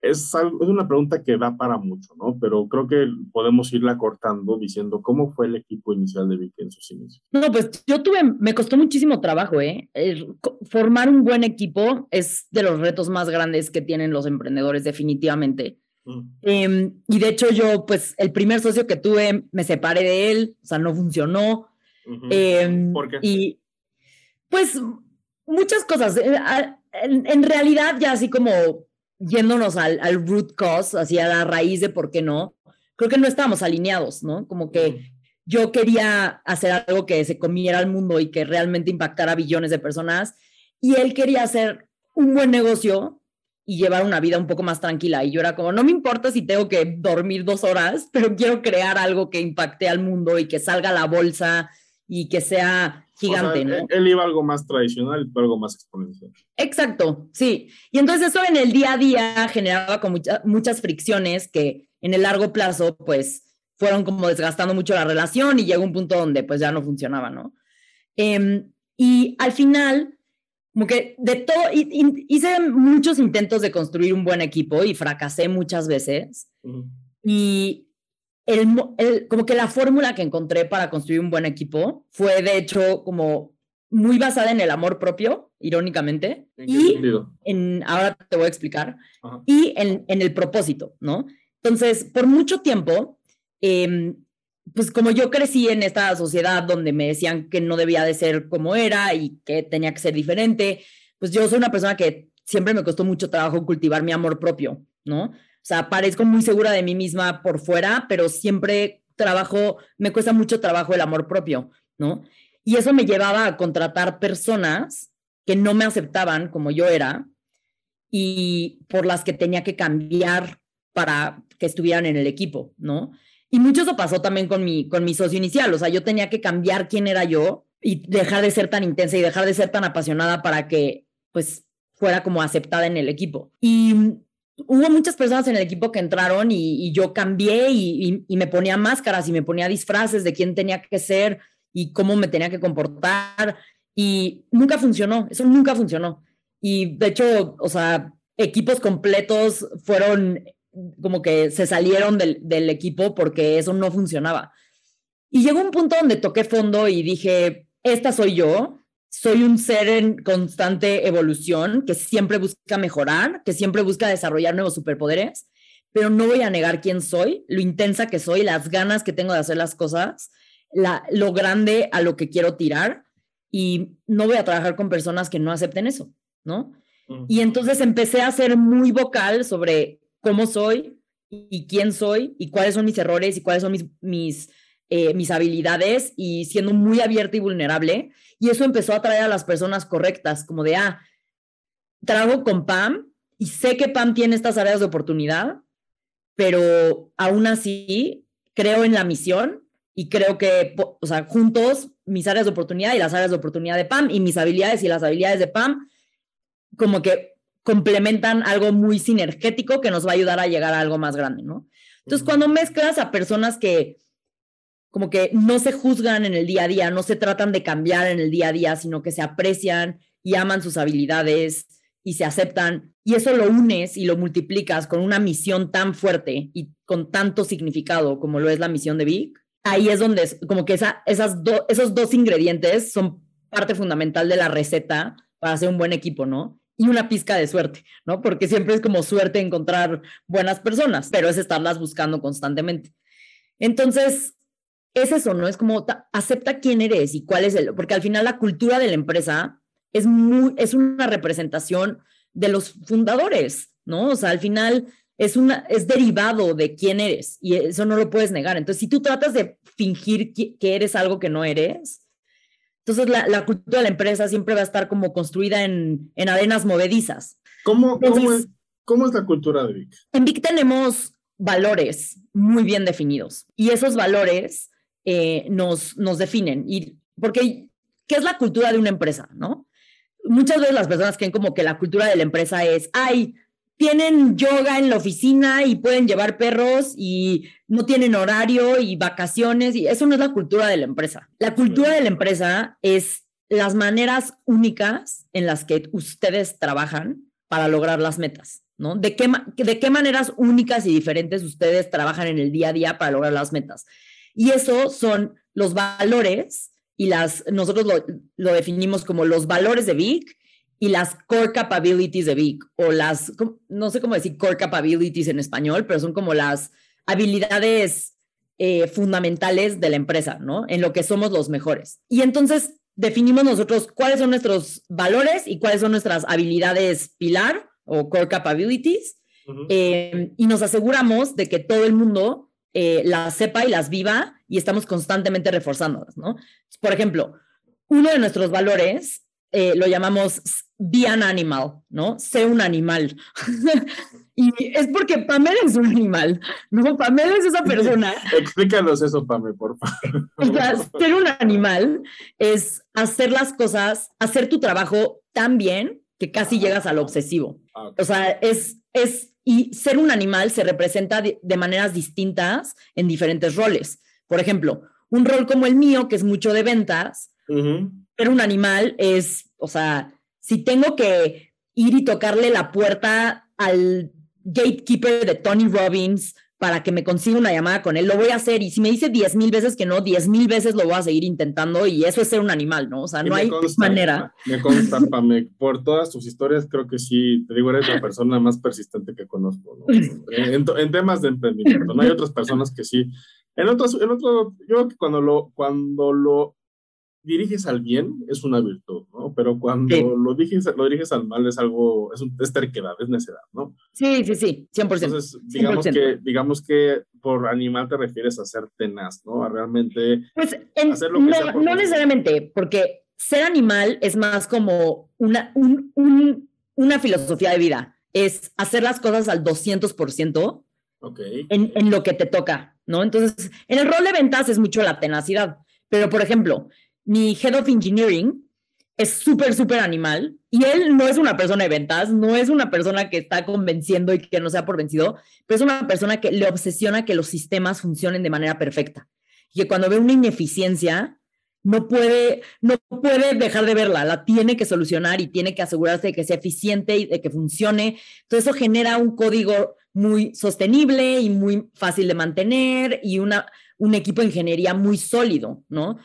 es, es una pregunta que da para mucho, ¿no? Pero creo que podemos irla cortando diciendo cómo fue el equipo inicial de Vic en sus inicios. No, pues yo tuve, me costó muchísimo trabajo, ¿eh? formar un buen equipo es de los retos más grandes que tienen los emprendedores, definitivamente. Em, y de hecho yo, pues el primer socio que tuve, me separé de él, o sea, no funcionó. Em, ¿Por qué? Y pues muchas cosas. Eh, en, realidad ya así como yéndonos al, al, root cause, hacia la raíz de por qué no, creo que no estábamos alineados, ¿no? Como que yo quería hacer algo que se comiera al mundo y que realmente impactara a billones de personas y él quería hacer un buen negocio y llevar una vida un poco más tranquila. Y yo era como, no me importa si tengo que dormir dos horas, (laughs) pero quiero crear algo que impacte al mundo y que salga a la bolsa y que sea gigante, ¿no? Él iba algo más tradicional y algo más exponencial. Exacto, sí. Y entonces eso en el día a día generaba con muchas fricciones que en el largo plazo, pues, fueron como desgastando mucho la relación y llegó un punto donde pues ya no funcionaba, ¿no? Em, y al final, como que de todo, hice muchos intentos de construir un buen equipo y fracasé muchas veces. Y el, como que la fórmula que encontré para construir un buen equipo fue de hecho como muy basada en el amor propio, irónicamente. y en, ahora te voy a explicar. Y en, en, el propósito, ¿no? Entonces, por mucho tiempo, eh, pues como yo crecí en esta sociedad donde me decían que no debía de ser como era y que tenía que ser diferente, pues yo soy una persona que siempre me costó mucho trabajo cultivar mi amor propio, ¿no? O sea, parezco muy segura de mí misma por fuera, pero siempre trabajo, me cuesta mucho trabajo el amor propio, ¿no? Y eso me llevaba a contratar personas que no me aceptaban como yo era y por las que tenía que cambiar para que estuvieran en el equipo, ¿no? Y mucho eso pasó también con mi, con mi socio inicial, o sea, yo tenía que cambiar quién era yo y dejar de ser tan intensa y dejar de ser tan apasionada para que, pues, fuera como aceptada en el equipo. Y hubo muchas personas en el equipo que entraron y, yo cambié y, y, me ponía máscaras y me ponía disfraces de quién tenía que ser y cómo me tenía que comportar y nunca funcionó, eso nunca funcionó. Y de hecho, o sea, equipos completos fueron como que se salieron del, del, equipo porque eso no funcionaba. Y llegó un punto donde toqué fondo y dije, esta soy yo, soy un ser en constante evolución que siempre busca mejorar, que siempre busca desarrollar nuevos superpoderes, pero no voy a negar quién soy, lo intensa que soy, las ganas que tengo de hacer las cosas, la, lo grande a lo que quiero tirar y no voy a trabajar con personas que no acepten eso, ¿no? Y entonces empecé a ser muy vocal sobre cómo soy y quién soy y cuáles son mis errores y cuáles son mis, mis, eh, mis habilidades y siendo muy abierta y vulnerable. Y eso empezó a atraer a las personas correctas, como de, ah, trabajo con Pam y sé que Pam tiene estas áreas de oportunidad, pero aún así creo en la misión y creo que, o sea, juntos mis áreas de oportunidad y las áreas de oportunidad de Pam y mis habilidades y las habilidades de Pam, como que complementan algo muy sinergético que nos va a ayudar a llegar a algo más grande, ¿no? Entonces, cuando mezclas a personas que como que no se juzgan en el día a día, no se tratan de cambiar en el día a día, sino que se aprecian y aman sus habilidades y se aceptan, y eso lo unes y lo multiplicas con una misión tan fuerte y con tanto significado como lo es la misión de Vic, ahí es donde como que esa, esas esos dos ingredientes son parte fundamental de la receta para hacer un buen equipo, ¿no? Y una pizca de suerte, ¿no? Porque siempre es como suerte encontrar buenas personas, pero es estarlas buscando constantemente. Entonces, es eso, ¿no? Es como acepta quién eres y cuál es el, porque al final la cultura de la empresa es muy, es una representación de los fundadores, ¿no? O sea, al final es una, es derivado de quién eres y eso no lo puedes negar. Entonces, si tú tratas de fingir que eres algo que no eres, entonces, la, cultura de la empresa siempre va a estar como construida en, en arenas movedizas. ¿Cómo, cómo, es, ¿Cómo es la cultura de Vic? En Vic tenemos valores muy bien definidos y esos valores eh, nos, nos definen. Y porque, ¿qué es la cultura de una empresa? ¿no? Muchas veces las personas creen como que la cultura de la empresa es, ay, tienen yoga en la oficina y pueden llevar perros y no tienen horario y vacaciones y eso no es la cultura de la empresa. La cultura de la empresa es las maneras únicas en las que ustedes trabajan para lograr las metas, ¿no? ¿De qué, de qué maneras únicas y diferentes ustedes trabajan en el día a día para lograr las metas? Y eso son los valores y las, nosotros lo, lo definimos como los valores de Vic y las core capabilities de Vic, o las, no sé cómo decir core capabilities en español, pero son como las habilidades eh, fundamentales de la empresa, ¿no? En lo que somos los mejores. Y entonces definimos nosotros cuáles son nuestros valores y cuáles son nuestras habilidades pilar o core capabilities. Eh, y nos aseguramos de que todo el mundo eh, las sepa y las viva y estamos constantemente reforzándolas, ¿no? Por ejemplo, uno de nuestros valores eh, lo llamamos be an animal, ¿no? Sé un animal. (laughs) y es porque Pamela es un animal, ¿no? Pamela es esa persona. Explícanos eso, Pamela, por favor. O sea, ser un animal es hacer las cosas, hacer tu trabajo tan bien que casi llegas al obsesivo. Ah, o sea, es, es, y ser un animal se representa de, maneras distintas en diferentes roles. Por ejemplo, un rol como el mío, que es mucho de ventas, uh pero un animal es, o sea, si tengo que ir y tocarle la puerta al gatekeeper de Tony Robbins para que me consiga una llamada con él, lo voy a hacer. Y si me dice diez mil veces que no, diez mil veces lo voy a seguir intentando y eso es ser un animal, ¿no? O sea, no hay manera. Me consta, Pame, por todas tus historias, creo que sí, te digo, eres la persona más persistente que conozco, ¿no? en, en, temas de emprendimiento, ¿no? Hay otras personas que sí. En otros, en otro, yo creo que cuando lo, cuando lo diriges al bien es una virtud, ¿no? Pero cuando lo, diriges, lo diriges al mal es algo, es, un, es terquedad, es necedad, ¿no? Sí, sí, sí, 100%. Entonces, digamos, Que, digamos que por animal te refieres a ser tenaz, ¿no? A realmente pues hacer lo que no, sea no necesariamente, porque ser animal es más como una, un, un, una filosofía de vida, es hacer las cosas al 200% okay. en, en lo que te toca, ¿no? Entonces, en el rol de ventas es mucho la tenacidad. Pero, por ejemplo, mi head of engineering es súper, súper animal y él no es una persona de ventas, no es una persona que está convenciendo y que no sea por vencido, pero es una persona que le obsesiona que los sistemas funcionen de manera perfecta y que cuando ve una ineficiencia no puede, no puede dejar de verla, la tiene que solucionar y tiene que asegurarse de que sea eficiente y de que funcione. Todo eso genera un código muy sostenible y muy fácil de mantener y una, un equipo de ingeniería muy sólido, ¿no?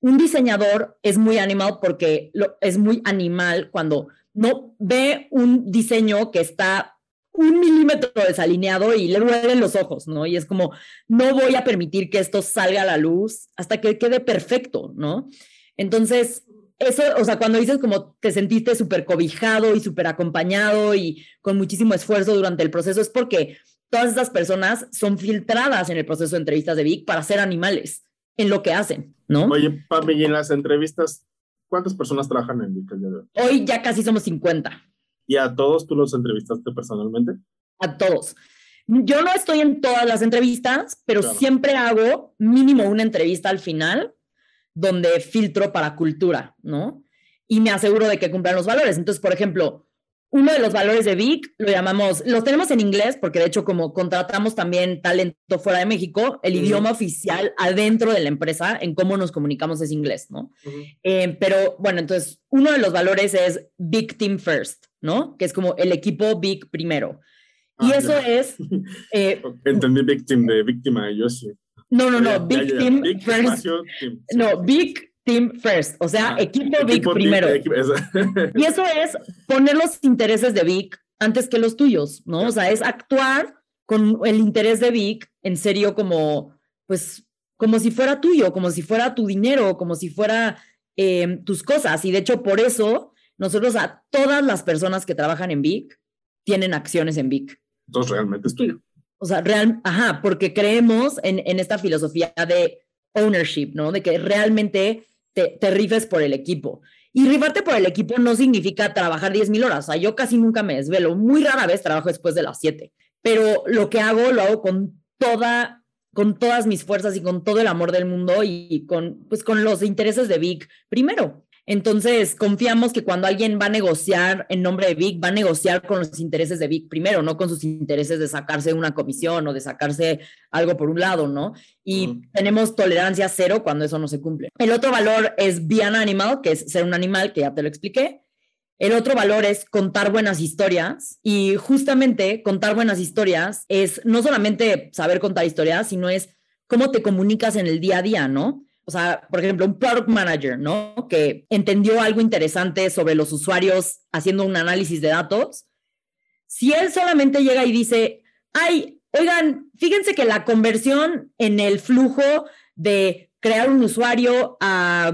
Un diseñador es muy animal porque es muy animal cuando no ve un diseño que está un milímetro desalineado y le duelen los ojos, ¿no? Y es como, no voy a permitir que esto salga a la luz hasta que quede perfecto, ¿no? Entonces, eso, o sea, cuando dices como te sentiste súper cobijado y súper acompañado y con muchísimo esfuerzo durante el proceso, es porque todas estas personas son filtradas en el proceso de entrevistas de Vic para ser animales en lo que hacen, ¿no? Oye, Pame, y en las entrevistas, ¿cuántas personas trabajan en Vic Hoy ya casi somos 50. ¿Y a todos tú los entrevistaste personalmente? A todos. Yo no estoy en todas las entrevistas, pero siempre hago mínimo una entrevista al final donde filtro para cultura, ¿no? Y me aseguro de que cumplan los valores. Entonces, por ejemplo, uno de los valores de Vic lo llamamos, los tenemos en inglés porque de hecho como contratamos también talento fuera de México, el idioma oficial adentro de la empresa en cómo nos comunicamos es inglés, ¿no? Eh, pero bueno, entonces uno de los valores es Big Team First, ¿no? Que es como el equipo Big primero. y ah, eso es... (laughs) Eh, Entendí Big Team de víctima, yo sí. No, no, no, Big Team First. No, Big Team First, o sea, equipo Vic primero. y eso es poner los intereses de Vic antes que los tuyos, ¿no? O sea, es actuar con el interés de Vic en serio como, pues, como si fuera tuyo, como si fuera tu dinero, como si fuera em, tus cosas. Y de hecho, por eso, nosotros a todas las personas que trabajan en Vic tienen acciones en Vic. Entonces, realmente es tuyo. O sea, real, ajá, porque creemos en, en esta filosofía de ownership, ¿no? De que realmente te, rifes por el equipo. Y rifarte por el equipo no significa trabajar 10 mil horas. O sea, yo casi nunca me desvelo. Muy rara vez trabajo después de las 7. Pero lo que hago, lo hago con toda con todas mis fuerzas y con todo el amor del mundo y con, pues, con los intereses de Vic primero. Entonces, confiamos que cuando alguien va a negociar en nombre de Vic, va a negociar con los intereses de Vic primero, no con sus intereses de sacarse una comisión o de sacarse algo por un lado, ¿no? Y tenemos tolerancia cero cuando eso no se cumple. El otro valor es be an animal, que es ser un animal, que ya te lo expliqué. El otro valor es contar buenas historias y justamente contar buenas historias es no solamente saber contar historias, sino es cómo te comunicas en el día a día, ¿no? O sea, por ejemplo, un product manager, ¿no? Que entendió algo interesante sobre los usuarios haciendo un análisis de datos. Si él solamente llega y dice, ay, oigan, fíjense que la conversión en el flujo de crear un usuario a,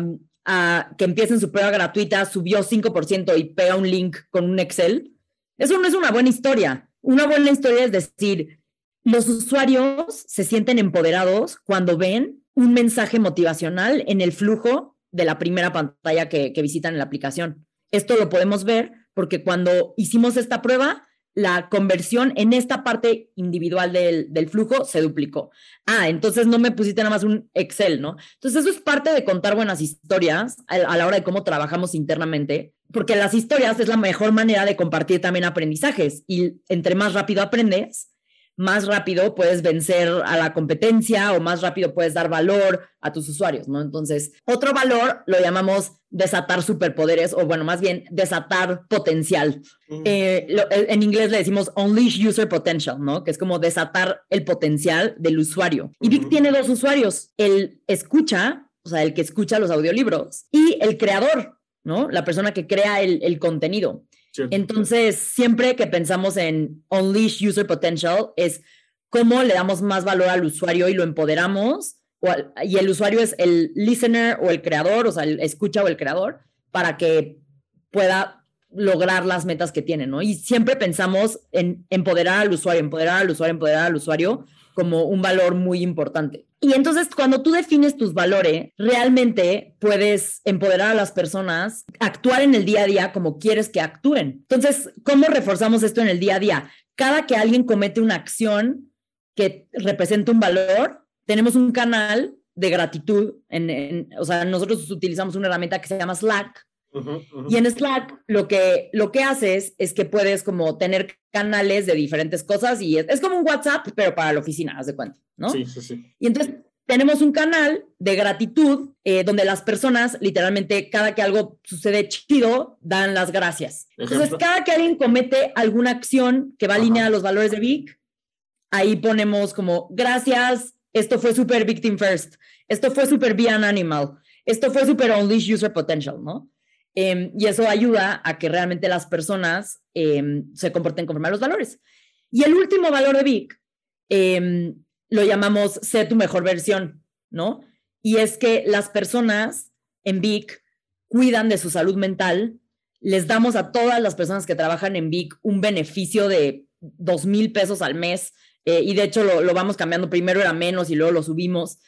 que empiece en su prueba gratuita subió 5% y pega un link con un Excel, eso no es una buena historia. Una buena historia es decir, los usuarios se sienten empoderados cuando ven un mensaje motivacional en el flujo de la primera pantalla que, visitan en la aplicación. Esto lo podemos ver porque cuando hicimos esta prueba, la conversión en esta parte individual del, flujo se duplicó. Ah, entonces no me pusiste nada más un Excel, ¿no? Entonces eso es parte de contar buenas historias a, a, la hora de cómo trabajamos internamente, porque las historias es la mejor manera de compartir también aprendizajes y entre más rápido aprendes, más rápido puedes vencer a la competencia o más rápido puedes dar valor a tus usuarios, ¿no? Entonces, otro valor lo llamamos desatar superpoderes o bueno, más bien desatar potencial. Eh, eh, en inglés le decimos unleash user potential, ¿no? Que es como desatar el potencial del usuario. Y Vic tiene dos usuarios, el escucha, o sea, el que escucha los audiolibros y el creador, ¿no? La persona que crea el, el contenido. Entonces, siempre que pensamos en unleash user potential, es cómo le damos más valor al usuario y lo empoderamos, y el usuario es el listener o el creador, o sea, el escucha o el creador, para que pueda lograr las metas que tiene, ¿no? Y siempre pensamos en empoderar al usuario, empoderar al usuario, empoderar al usuario como un valor muy importante. Y entonces cuando tú defines tus valores, realmente puedes empoderar a las personas, actuar en el día a día como quieres que actúen. Entonces, ¿cómo reforzamos esto en el día a día? Cada que alguien comete una acción que representa un valor, tenemos un canal de gratitud. En, o sea, nosotros utilizamos una herramienta que se llama Slack, y en Slack lo que, lo que haces es que puedes como tener canales de diferentes cosas y es, como un WhatsApp, pero para la oficina, haz de cuenta, ¿no? Sí, sí, sí. Y entonces tenemos un canal de gratitud eh, donde las personas, literalmente, cada que algo sucede chido, dan las gracias. Entonces, cada que alguien comete alguna acción que va alineada a los valores de Vic, ahí ponemos como gracias, esto fue super victim first, esto fue super be an animal, esto fue super unleash user potential, ¿no? Em, y eso ayuda a que realmente las personas em, se comporten conforme a los valores. Y el último valor de Vic em, lo llamamos sé tu mejor versión, ¿no? Y es que las personas en Vic cuidan de su salud mental, les damos a todas las personas que trabajan en Vic un beneficio de dos mil pesos al mes, eh, y de hecho lo, lo, vamos cambiando, primero era menos y luego lo subimos,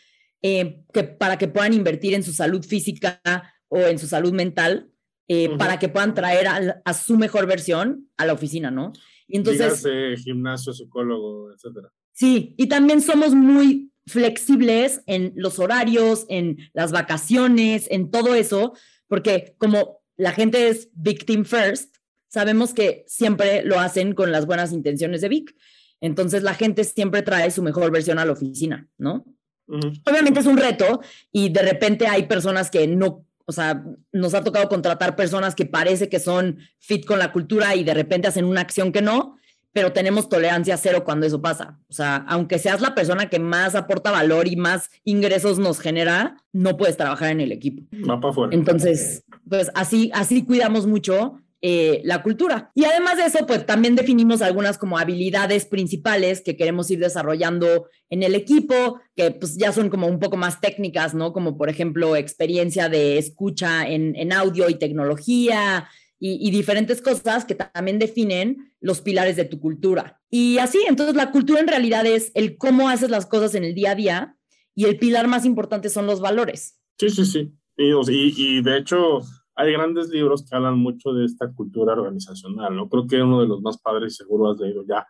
eh, que, para que puedan invertir en su salud física o en su salud mental. Eh, para que puedan traer a, su mejor versión a la oficina, ¿no? Y entonces... gimnasio, psicólogo, etcétera. Sí, y también somos muy flexibles en los horarios, en las vacaciones, en todo eso, porque como la gente es victim first, sabemos que siempre lo hacen con las buenas intenciones de Vic. Entonces la gente siempre trae su mejor versión a la oficina, ¿no? Obviamente es un reto y de repente hay personas que no o sea, nos ha tocado contratar personas que parece que son fit con la cultura y de repente hacen una acción que no, pero tenemos tolerancia cero cuando eso pasa. O sea, aunque seas la persona que más aporta valor y más ingresos nos genera, no puedes trabajar en el equipo. Va para afuera. Entonces, pues así, así cuidamos mucho eh, la cultura. Y además de eso, pues también definimos algunas como habilidades principales que queremos ir desarrollando en el equipo, que pues ya son como un poco más técnicas, ¿no? Como por ejemplo experiencia de escucha en, en audio y tecnología, y, diferentes cosas que también definen los pilares de tu cultura. Y así, entonces la cultura en realidad es el cómo haces las cosas en el día a día y el pilar más importante son los valores. Sí, sí, sí. Y, de hecho, hay grandes libros que hablan mucho de esta cultura organizacional, ¿no? Creo que uno de los más padres, seguro has leído ya,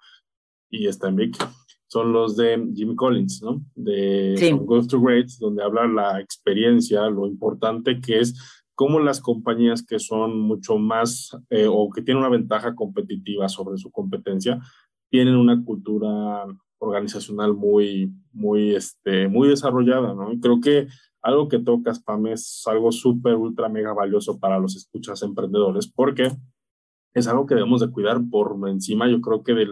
y está en Vic, son los de Jimmy Collins, ¿no? De sí. to Great, donde habla la experiencia, lo importante que es cómo las compañías que son mucho más eh, o que tienen una ventaja competitiva sobre su competencia, tienen una cultura organizacional muy, muy, este, muy desarrollada, ¿no? Y creo que algo que tocas, Pam, es algo súper, ultra, mega valioso para los escuchas emprendedores, porque es algo que debemos de cuidar por encima, yo creo que de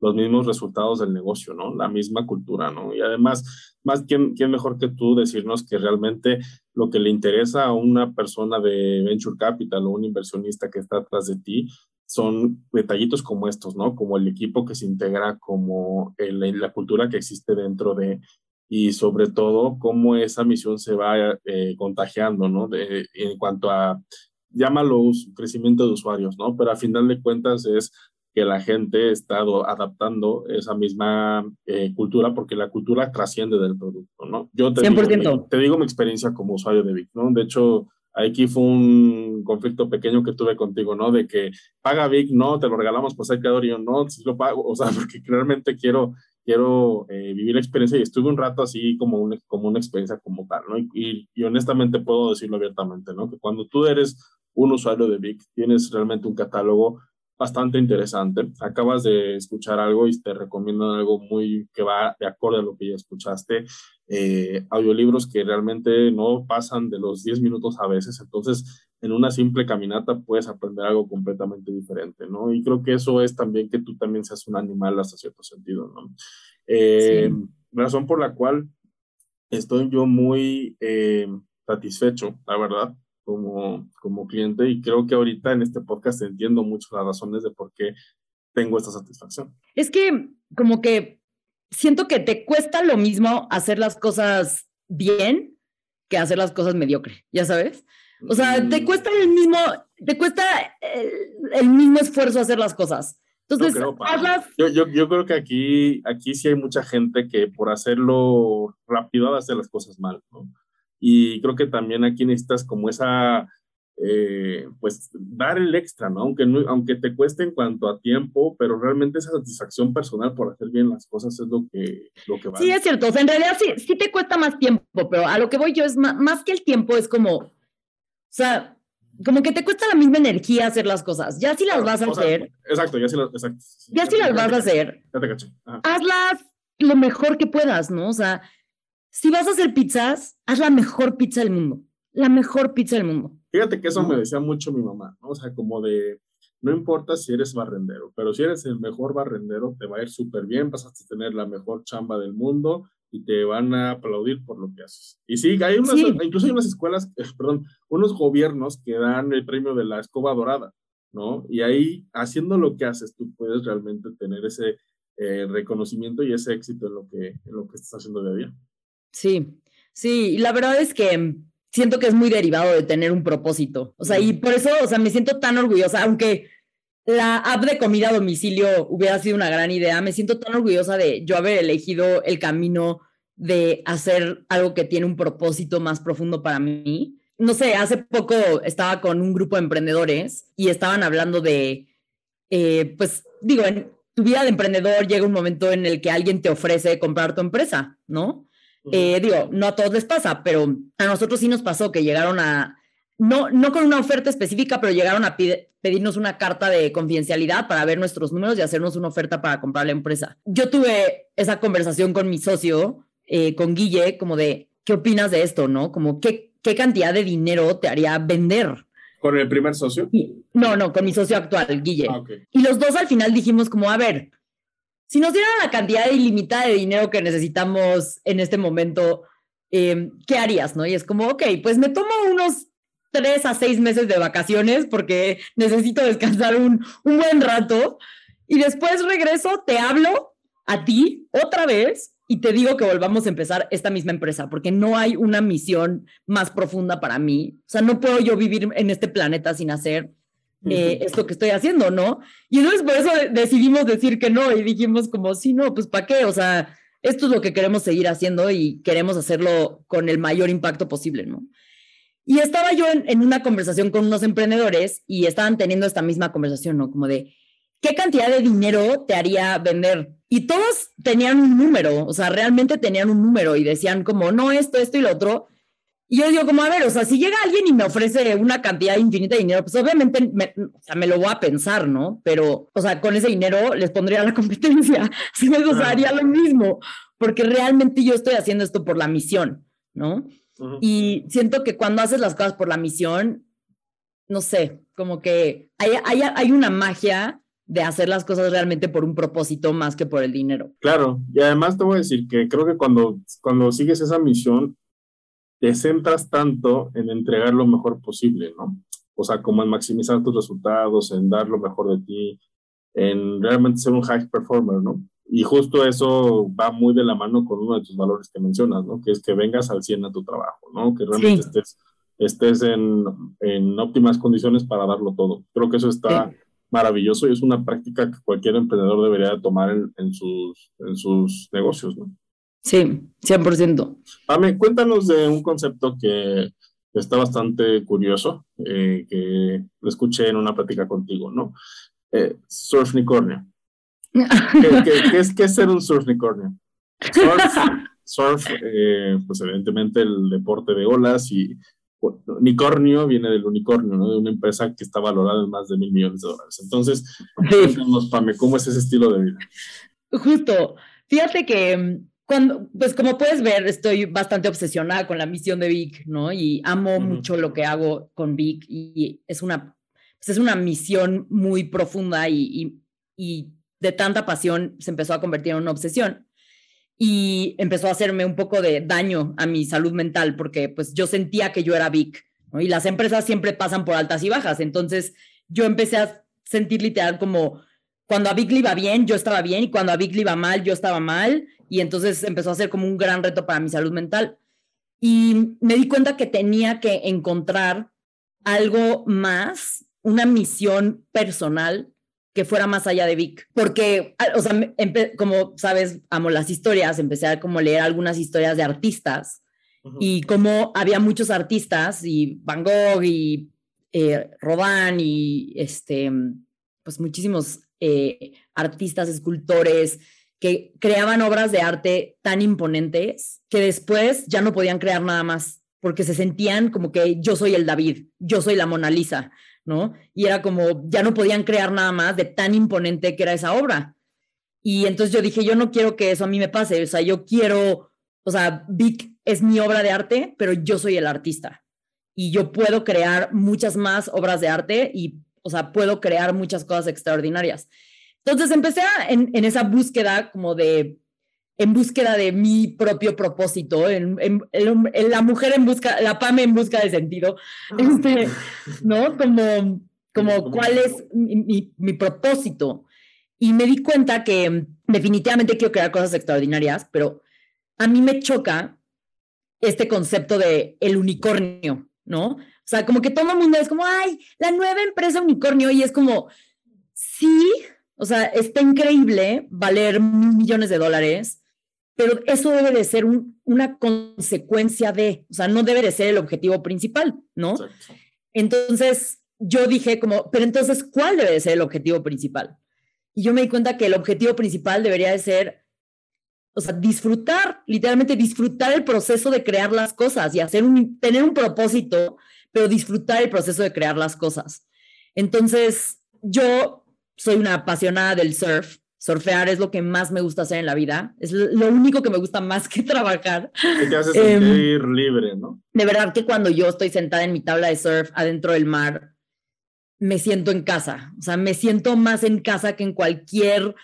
los mismos resultados del negocio, ¿no? La misma cultura, ¿no? Y además, más quién, quién mejor que tú decirnos que realmente lo que le interesa a una persona de venture capital o un inversionista que está atrás de ti son detallitos como estos, ¿no? Como el equipo que se integra, como el, la cultura que existe dentro de, y sobre todo cómo esa misión se va eh, contagiando, ¿no? De, en cuanto a, llámalo crecimiento de usuarios, ¿no? Pero a final de cuentas es que la gente está adaptando esa misma eh, cultura porque la cultura trasciende del producto, ¿no? Yo te, Digo, te digo mi experiencia como usuario de Vic, ¿no? De hecho, aquí fue un conflicto pequeño que tuve contigo, ¿no? De que paga Vic, no, te lo regalamos pues hay creador y yo no, si lo pago, (laughs) o sea, porque realmente quiero quiero eh, vivir la experiencia y estuve un rato así como, un, como una experiencia como tal, ¿no? Y, y, honestamente puedo decirlo abiertamente, ¿no? Que cuando tú eres un usuario de Vic, tienes realmente un catálogo bastante interesante. Acabas de escuchar algo y te recomiendo algo muy que va de acuerdo a lo que ya escuchaste. Eh, audiolibros que realmente no pasan de los 10 minutos a veces, entonces en una simple caminata puedes aprender algo completamente diferente, ¿no? Y creo que eso es también que tú también seas un animal hasta cierto sentido, ¿no? Eh, razón por la cual estoy yo muy eh, satisfecho, la verdad, como, como cliente y creo que ahorita en este podcast entiendo mucho las razones de por qué tengo esta satisfacción. Es que como que siento que te cuesta lo mismo hacer las cosas bien que hacer las cosas mediocre, ya sabes. O sea, te mm. cuesta el mismo, te cuesta el, mismo esfuerzo hacer las cosas. Entonces, hazlas... yo, yo, yo, creo que aquí, aquí sí hay mucha gente que por hacerlo rápido hace las cosas mal, ¿no? Y creo que también aquí necesitas como esa, eh, pues, dar el extra, ¿no? Aunque, no, aunque te cueste en cuanto a tiempo, pero realmente esa satisfacción personal por hacer bien las cosas es lo que, lo que vale. Sí, es cierto. O sea, en realidad sí, sí te cuesta más tiempo, pero a lo que voy yo es más, más que el tiempo, es como, sea, como que te cuesta la misma energía hacer las cosas. Ya si las vas a hacer. exacto, ya si las, exacto, ya si las vas a hacer. Ya te caché. Hazlas lo mejor que puedas, ¿no? O sea, si vas a hacer pizzas, haz la mejor pizza del mundo. La mejor pizza del mundo. Fíjate que eso me decía mucho mi mamá, ¿no? O sea, como de, no importa si eres barrendero, pero si eres el mejor barrendero, te va a ir súper bien, vas a tener la mejor chamba del mundo y te van a aplaudir por lo que haces. Y sí, hay unas, incluso hay unas escuelas, perdón, unos gobiernos que dan el premio de la escoba dorada, ¿no? Y ahí, haciendo lo que haces, tú puedes realmente tener ese eh, reconocimiento y ese éxito en lo que, en lo que estás haciendo de día. Sí, sí, la verdad es que siento que es muy derivado de tener un propósito. O sea, y por eso, o sea, me siento tan orgullosa, aunque la app de comida a domicilio hubiera sido una gran idea, me siento tan orgullosa de yo haber elegido el camino de hacer algo que tiene un propósito más profundo para mí. No sé, hace poco estaba con un grupo de emprendedores y estaban hablando de, eh, pues digo, en tu vida de emprendedor llega un momento en el que alguien te ofrece comprar tu empresa, ¿no? Eh, digo, no a todos les pasa, pero a nosotros sí nos pasó que llegaron a, no, no con una oferta específica, pero llegaron a pedirnos una carta de confidencialidad para ver nuestros números y hacernos una oferta para comprar la empresa. Yo tuve esa conversación con mi socio, eh, con Guille, como de, ¿qué opinas de esto? ¿No? Como, ¿qué, qué cantidad de dinero te haría vender? ¿Con el primer socio? No, no, con mi socio actual, Guille. Ah, y los dos al final dijimos como, a ver, si nos dieran la cantidad ilimitada de dinero que necesitamos en este momento, em, ¿qué harías? ¿no? Y es como, ok, pues me tomo unos tres a seis meses de vacaciones porque necesito descansar un, un buen rato y después regreso, te hablo a ti otra vez y te digo que volvamos a empezar esta misma empresa, porque no hay una misión más profunda para mí. O sea, no puedo yo vivir en este planeta sin hacer eh, esto que estoy haciendo, ¿no? Y entonces por eso decidimos decir que no y dijimos como, sí, no, pues ¿para qué? O sea, esto es lo que queremos seguir haciendo y queremos hacerlo con el mayor impacto posible, ¿no? Y estaba yo en, en una conversación con unos emprendedores y estaban teniendo esta misma conversación, ¿no? Como de, ¿qué cantidad de dinero te haría vender? Y todos tenían un número, o sea, realmente tenían un número y decían como, no, esto, esto y lo otro. Y yo digo, como, a ver, o sea, si llega alguien y me ofrece una cantidad infinita de dinero, pues obviamente me, o sea, me lo voy a pensar, ¿no? Pero, o sea, con ese dinero les pondría la (laughs) competencia, si me haría lo mismo, porque realmente yo estoy haciendo esto por la misión, ¿no? Y siento que cuando haces las cosas por la misión, no sé, como que hay, hay, hay una magia de hacer las cosas realmente por un propósito más que por el dinero. Claro, y además te voy a decir que creo que cuando, cuando sigues esa misión, te centras tanto en entregar lo mejor posible, ¿no? O sea, como en maximizar tus resultados, en dar lo mejor de ti, en realmente ser un high performer, ¿no? Y justo eso va muy de la mano con uno de tus valores que mencionas, ¿no? Que es que vengas al 100 a tu trabajo, ¿no? Que realmente estés, estés en, en, óptimas condiciones para darlo todo. Creo que eso está maravilloso y es una práctica que cualquier emprendedor debería tomar en, en sus, en sus negocios, ¿no? Sí, 100%. Ame, cuéntanos de un concepto que está bastante curioso, eh, que lo escuché en una plática contigo, ¿no? Eh, surfnicornio. ¿Qué, es, ¿Qué es ser un surfnicornio? Surf, surf eh, pues evidentemente el deporte de olas y unicornio viene del unicornio, ¿no? De una empresa que está valorada en más de mil millones de dólares. Entonces, cuéntanos, Pame, ¿cómo es ese estilo de vida? Justo. Fíjate que mm, cuando, pues como puedes ver, estoy bastante obsesionada con la misión de Vic, ¿no? Y amo mucho lo que hago con Vic y es una, pues es una misión muy profunda y, y, y de tanta pasión se empezó a convertir en una obsesión y empezó a hacerme un poco de daño a mi salud mental porque pues yo sentía que yo era Vic y las empresas siempre pasan por altas y bajas. Entonces yo empecé a sentir literal como cuando a Vic le iba bien, yo estaba bien y cuando a Vic le iba mal, yo estaba mal y entonces empezó a ser como un gran reto para mi salud mental. Y me di cuenta que tenía que encontrar algo más, una misión personal que fuera más allá de Vic, porque, o sea, como sabes, amo las historias, empecé a como leer algunas historias de artistas y como había muchos artistas y Van Gogh y eh, Rodin y este, pues muchísimos eh, artistas, escultores que creaban obras de arte tan imponentes que después ya no podían crear nada más porque se sentían como que yo soy el David, yo soy la Mona Lisa, ¿no? Y era como, ya no podían crear nada más de tan imponente que era esa obra. Y entonces yo dije, yo no quiero que eso a mí me pase, o sea, yo quiero, o sea, Vic es mi obra de arte, pero yo soy el artista. Y yo puedo crear muchas más obras de arte y, o sea, puedo crear muchas cosas extraordinarias. Entonces empecé en, en esa búsqueda como de en búsqueda de mi propio propósito, en, la mujer en busca, la PAME en busca de sentido, este, ¿no? Como, como cuál es mi, mi, propósito. Y me di cuenta que definitivamente quiero crear cosas extraordinarias, pero a mí me choca este concepto de el unicornio, ¿no? O sea, como que todo el mundo es como, ay, la nueva empresa unicornio, y es como, sí, o sea, está increíble valer millones de dólares, pero eso debe de ser una consecuencia de, o sea, no debe de ser el objetivo principal, ¿no? Entonces, yo dije como, pero entonces, ¿cuál debe de ser el objetivo principal? Y yo me di cuenta que el objetivo principal debería de ser, o sea, disfrutar, literalmente disfrutar el proceso de crear las cosas y hacer un, tener un propósito, pero disfrutar el proceso de crear las cosas. Entonces, yo soy una apasionada del surf surfear es lo que más me gusta hacer en la vida. Es lo único que me gusta más que (laughs) trabajar. Y te hace sentir em, libre, ¿no? De verdad que cuando yo estoy sentada en mi tabla de surf adentro del mar, me siento en casa. O sea, me siento más en casa que en cualquier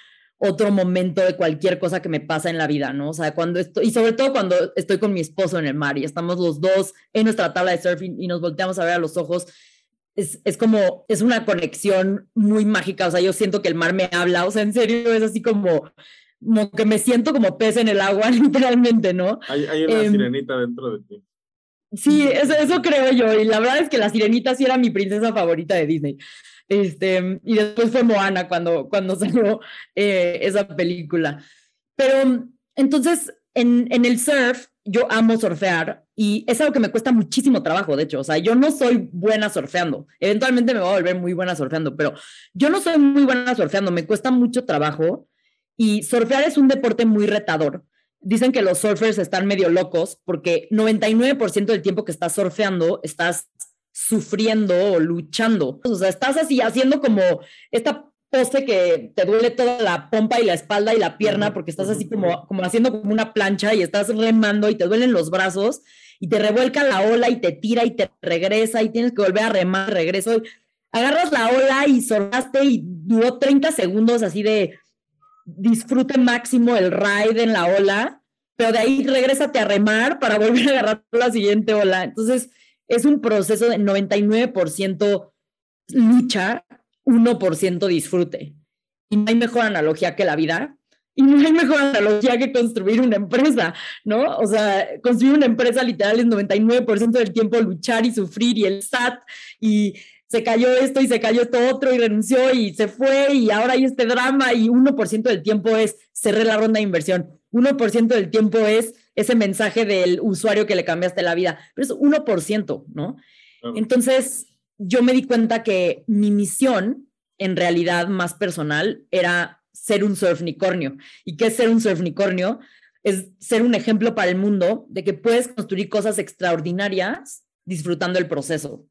otro momento de cualquier cosa que me pasa en la vida, ¿no? O sea, cuando estoy, y sobre todo cuando estoy con mi esposo en el mar y estamos los dos en nuestra tabla de surf y nos volteamos a ver a los ojos es, es, como, es una conexión muy mágica, o sea, yo siento que el mar me habla, o sea, en serio, es así como, como que me siento como pez en el agua, (laughs) literalmente, ¿no? Hay, hay una em, sirenita dentro de ti. Sí, eso, eso creo yo, y la verdad es que la sirenita sí era mi princesa favorita de Disney. Este, y después fue Moana cuando, cuando (laughs) salió eh, esa película. Pero entonces, en, en el surf, yo amo surfear y es algo que me cuesta muchísimo trabajo, de hecho, o sea, yo no soy buena surfeando, eventualmente me voy a volver muy buena surfeando, pero yo no soy muy buena surfeando, me cuesta mucho trabajo y surfear es un deporte muy retador. Dicen que los surfers están medio locos porque 99% del tiempo que estás surfeando estás sufriendo o luchando. O sea, estás así haciendo como esta pose que te duele toda la pompa y la espalda y la pierna porque estás así como, como haciendo como una plancha y estás remando y te duelen los brazos y te revuelca la ola y te tira y te regresa y tienes que volver a remar, regreso. Agarras la ola y sorbaste y duró 30 segundos así de disfrute máximo el ride en la ola, pero de ahí regrésate a remar para volver a agarrar la siguiente ola. Entonces es un proceso de 99% lucha 1% disfrute. Y no hay mejor analogía que la vida. (laughs) Y no hay mejor analogía que construir una empresa, ¿no? O sea, construir una empresa literal es 99% del tiempo luchar y sufrir y el SAT y se cayó esto y se cayó esto otro y renunció y se fue y ahora hay este drama y 1% del tiempo es cerrar la ronda de inversión. 1% del tiempo es ese mensaje del usuario que le cambiaste la vida, pero es 1%, ¿no? Entonces, yo me di cuenta que mi misión, en realidad más personal, era ser un surfnicornio. ¿Y qué es ser un surfnicornio? Es ser un ejemplo para el mundo de que puedes construir cosas extraordinarias disfrutando el proceso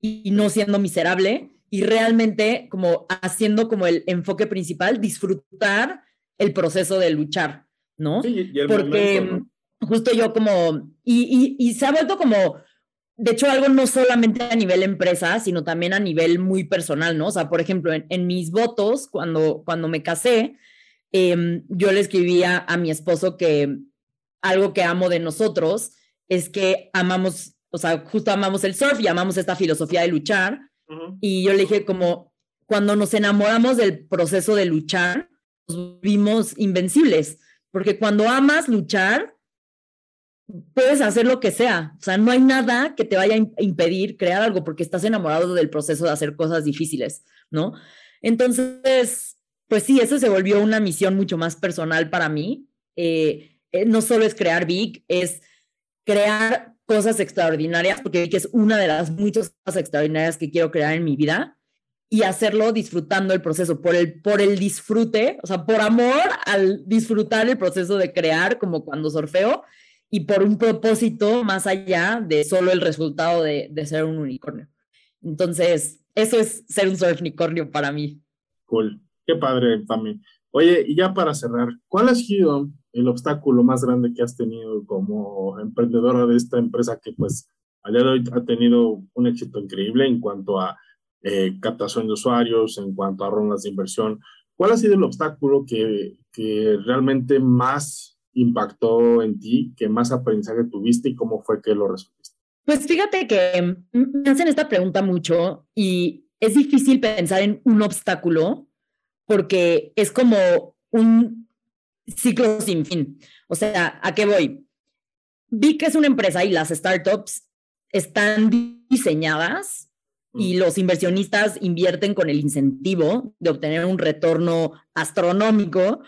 y no siendo miserable y realmente como haciendo como el enfoque principal, disfrutar el proceso de luchar, ¿no? Sí, y el Porque momento, ¿no? justo yo como, y, y, y se ha vuelto como, de hecho, algo no solamente a nivel empresa, sino también a nivel muy personal, ¿no? O sea, por ejemplo, en, en mis votos, cuando, cuando me casé, eh, yo le escribía a mi esposo que algo que amo de nosotros es que amamos, o sea, justo amamos el surf y amamos esta filosofía de luchar. Y yo le dije como, cuando nos enamoramos del proceso de luchar, nos vimos invencibles, porque cuando amas luchar, puedes hacer lo que sea. O sea, no hay nada que te vaya a im- a impedir crear algo porque estás enamorado del proceso de hacer cosas difíciles, ¿no? Entonces, pues sí, eso se volvió una misión mucho más personal para mí. Eh, eh, no solo es crear Big, es crear cosas extraordinarias, porque Big es una de las muchas cosas extraordinarias que quiero crear en mi vida y hacerlo disfrutando el proceso, por el, por el disfrute, o sea, por amor al disfrutar el proceso de crear, como cuando surfeo, y por un propósito más allá de solo el resultado de, de ser un unicornio. Entonces, eso es ser un surfnicornio para mí. Cool. Qué padre, Pami. Oye, y ya para cerrar, ¿cuál ha sido el obstáculo más grande que has tenido como emprendedora de esta empresa que pues a día de hoy ha tenido un éxito increíble en cuanto a eh, captación de usuarios, en cuanto a rondas de inversión? ¿Cuál ha sido el obstáculo que, que realmente más impactó en ti, que más aprendizaje tuviste y cómo fue que lo resolviste? Pues fíjate que me hacen esta pregunta mucho y es difícil pensar en un obstáculo porque es como un ciclo sin fin. O sea, ¿a qué voy? Vi que es una empresa y las startups están diseñadas y los inversionistas invierten con el incentivo de obtener un retorno astronómico,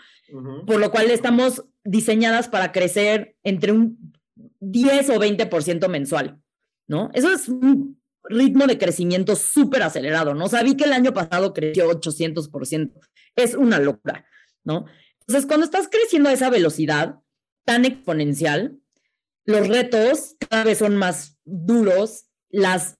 por lo cual estamos diseñadas para crecer entre un 10 o 20% mensual, ¿no? Eso es un ritmo de crecimiento súper acelerado, ¿no? O sea, vi que el año pasado creció 800%. Es una locura, ¿no? Entonces, cuando estás creciendo a esa velocidad tan exponencial, los retos cada vez son más duros, las,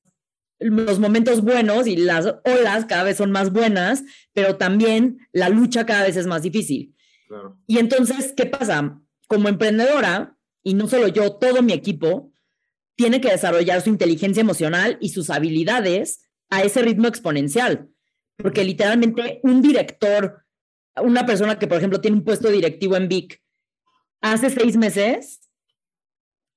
los momentos buenos y las olas cada vez son más buenas, pero también la lucha cada vez es más difícil. Claro. Y entonces, ¿qué pasa? Como emprendedora, y no solo yo, todo mi equipo tiene que desarrollar su inteligencia emocional y sus habilidades a ese ritmo exponencial. Porque literalmente un director, una persona que, por ejemplo, tiene un puesto directivo en Vic, hace seis meses,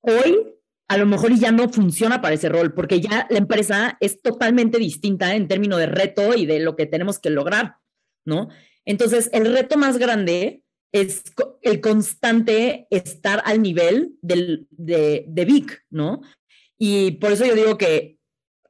hoy a lo mejor ya no funciona para ese rol, porque ya la empresa es totalmente distinta en términos de reto y de lo que tenemos que lograr, ¿no? Entonces, el reto más grande es el constante estar al nivel del, de, de Vic, ¿no? Y por eso yo digo que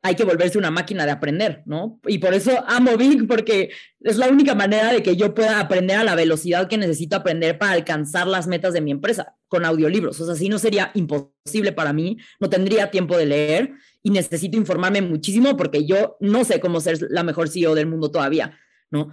hay que volverse una máquina de aprender, ¿no? Y por eso amo Vic, porque es la única manera de que yo pueda aprender a la velocidad que necesito aprender para alcanzar las metas de mi empresa con audiolibros. O sea, si no sería imposible para mí, no tendría tiempo de leer y necesito informarme muchísimo porque yo no sé cómo ser la mejor CEO del mundo todavía, ¿no?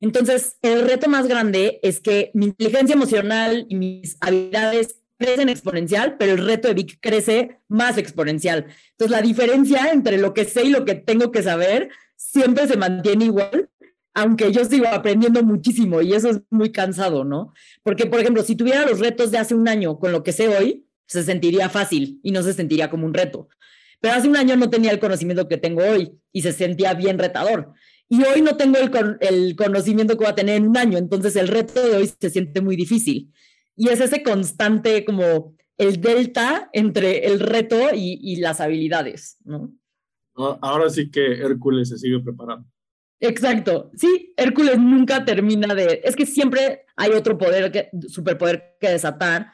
Entonces, el reto más grande es que mi inteligencia emocional y mis habilidades crecen exponencial, pero el reto de Vic crece más exponencial. Entonces, la diferencia entre lo que sé y lo que tengo que saber siempre se mantiene igual, aunque yo sigo aprendiendo muchísimo y eso es muy cansado, ¿no? Porque, por ejemplo, si tuviera los retos de hace un año con lo que sé hoy, se sentiría fácil y no se sentiría como un reto. Pero hace un año no tenía el conocimiento que tengo hoy y se sentía bien retador. Y hoy no tengo el, el conocimiento que voy a tener en un año, entonces el reto de hoy se siente muy difícil. Y es ese constante como el delta entre el reto y, y las habilidades, ¿no? A- Ahora sí que Hércules se sigue preparando. Exacto. Sí, Hércules nunca termina de. Es que siempre hay otro poder, que, superpoder que desatar.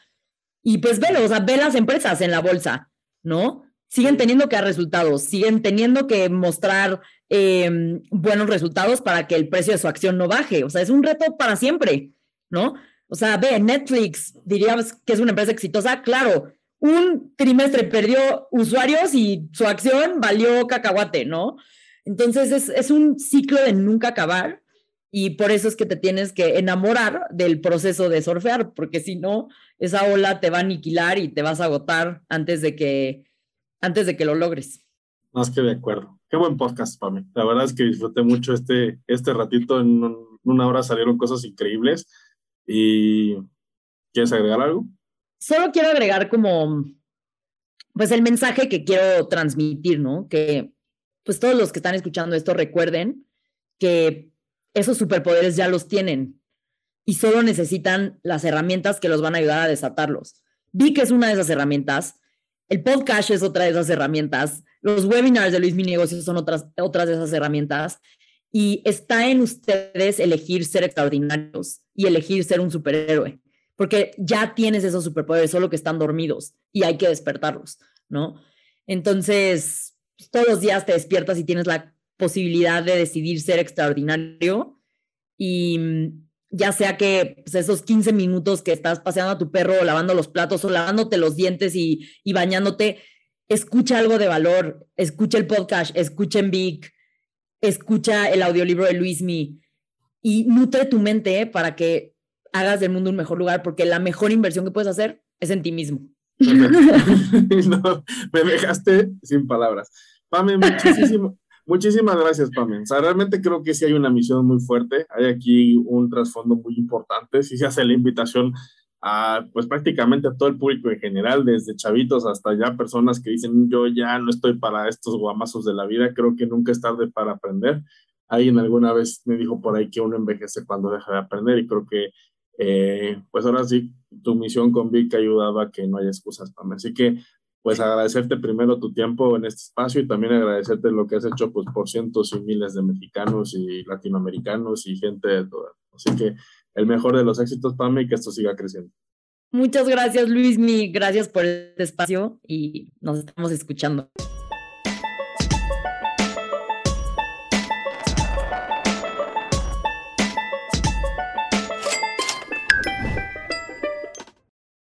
Y pues velo, o sea, ve las empresas en la bolsa, ¿no? Siguen teniendo que dar resultados, siguen teniendo que mostrar eh, buenos resultados para que el precio de su acción no baje. O sea, es un reto para siempre, ¿no? O sea, ve, Netflix, diríamos que es una empresa exitosa, claro, un trimestre perdió usuarios y su acción valió cacahuate, ¿no? Entonces es, es un ciclo de nunca acabar y por eso es que te tienes que enamorar del proceso de surfear, porque si no, esa ola te va a aniquilar y te vas a agotar antes de que antes de que lo logres. Más que de acuerdo. Qué buen podcast, Pame. La verdad es que disfruté mucho este, este ratito. En una hora salieron cosas increíbles. ¿Y quieres agregar algo? Solo quiero agregar como, pues el mensaje que quiero transmitir, ¿no? Que pues todos los que están escuchando esto recuerden que esos superpoderes ya los tienen y solo necesitan las herramientas que los van a ayudar a desatarlos. Vi que es una de esas herramientas, el podcast es otra de esas herramientas, los webinars de Luis Mi Negocios son otras, otras de esas herramientas y está en ustedes elegir ser extraordinarios y elegir ser un superhéroe, porque ya tienes esos superpoderes, solo que están dormidos y hay que despertarlos, ¿no? Entonces, todos los días te despiertas y tienes la posibilidad de decidir ser extraordinario y ya sea que pues, esos 15 minutos que estás paseando a tu perro o lavando los platos o lavándote los dientes y, y bañándote, escucha algo de valor, escucha el podcast, escucha en Vic, escucha el audiolibro de Luismi y nutre tu mente para que hagas del mundo un mejor lugar, porque la mejor inversión que puedes hacer es en ti mismo. (laughs) me dejaste sin palabras. Pame, muchísimo, Muchísimas gracias, Pamela. O sea, realmente creo que sí hay una misión muy fuerte, hay aquí un trasfondo muy importante, sí se hace la invitación a, pues prácticamente a todo el público en general, desde chavitos hasta ya personas que dicen, yo ya no estoy para estos guamazos de la vida, creo que nunca es tarde para aprender. Alguien alguna vez me dijo por ahí que uno envejece cuando deja de aprender y creo que, eh, pues ahora sí, tu misión con Vic ha ayudado a que no haya excusas, Pamela. Así que pues agradecerte primero tu tiempo en este espacio y también agradecerte lo que has hecho pues por cientos y miles de mexicanos y latinoamericanos y gente de toda. Así que el mejor de los éxitos, Pame, y que esto siga creciendo. Muchas gracias, Luis. Gracias por este espacio y nos estamos escuchando.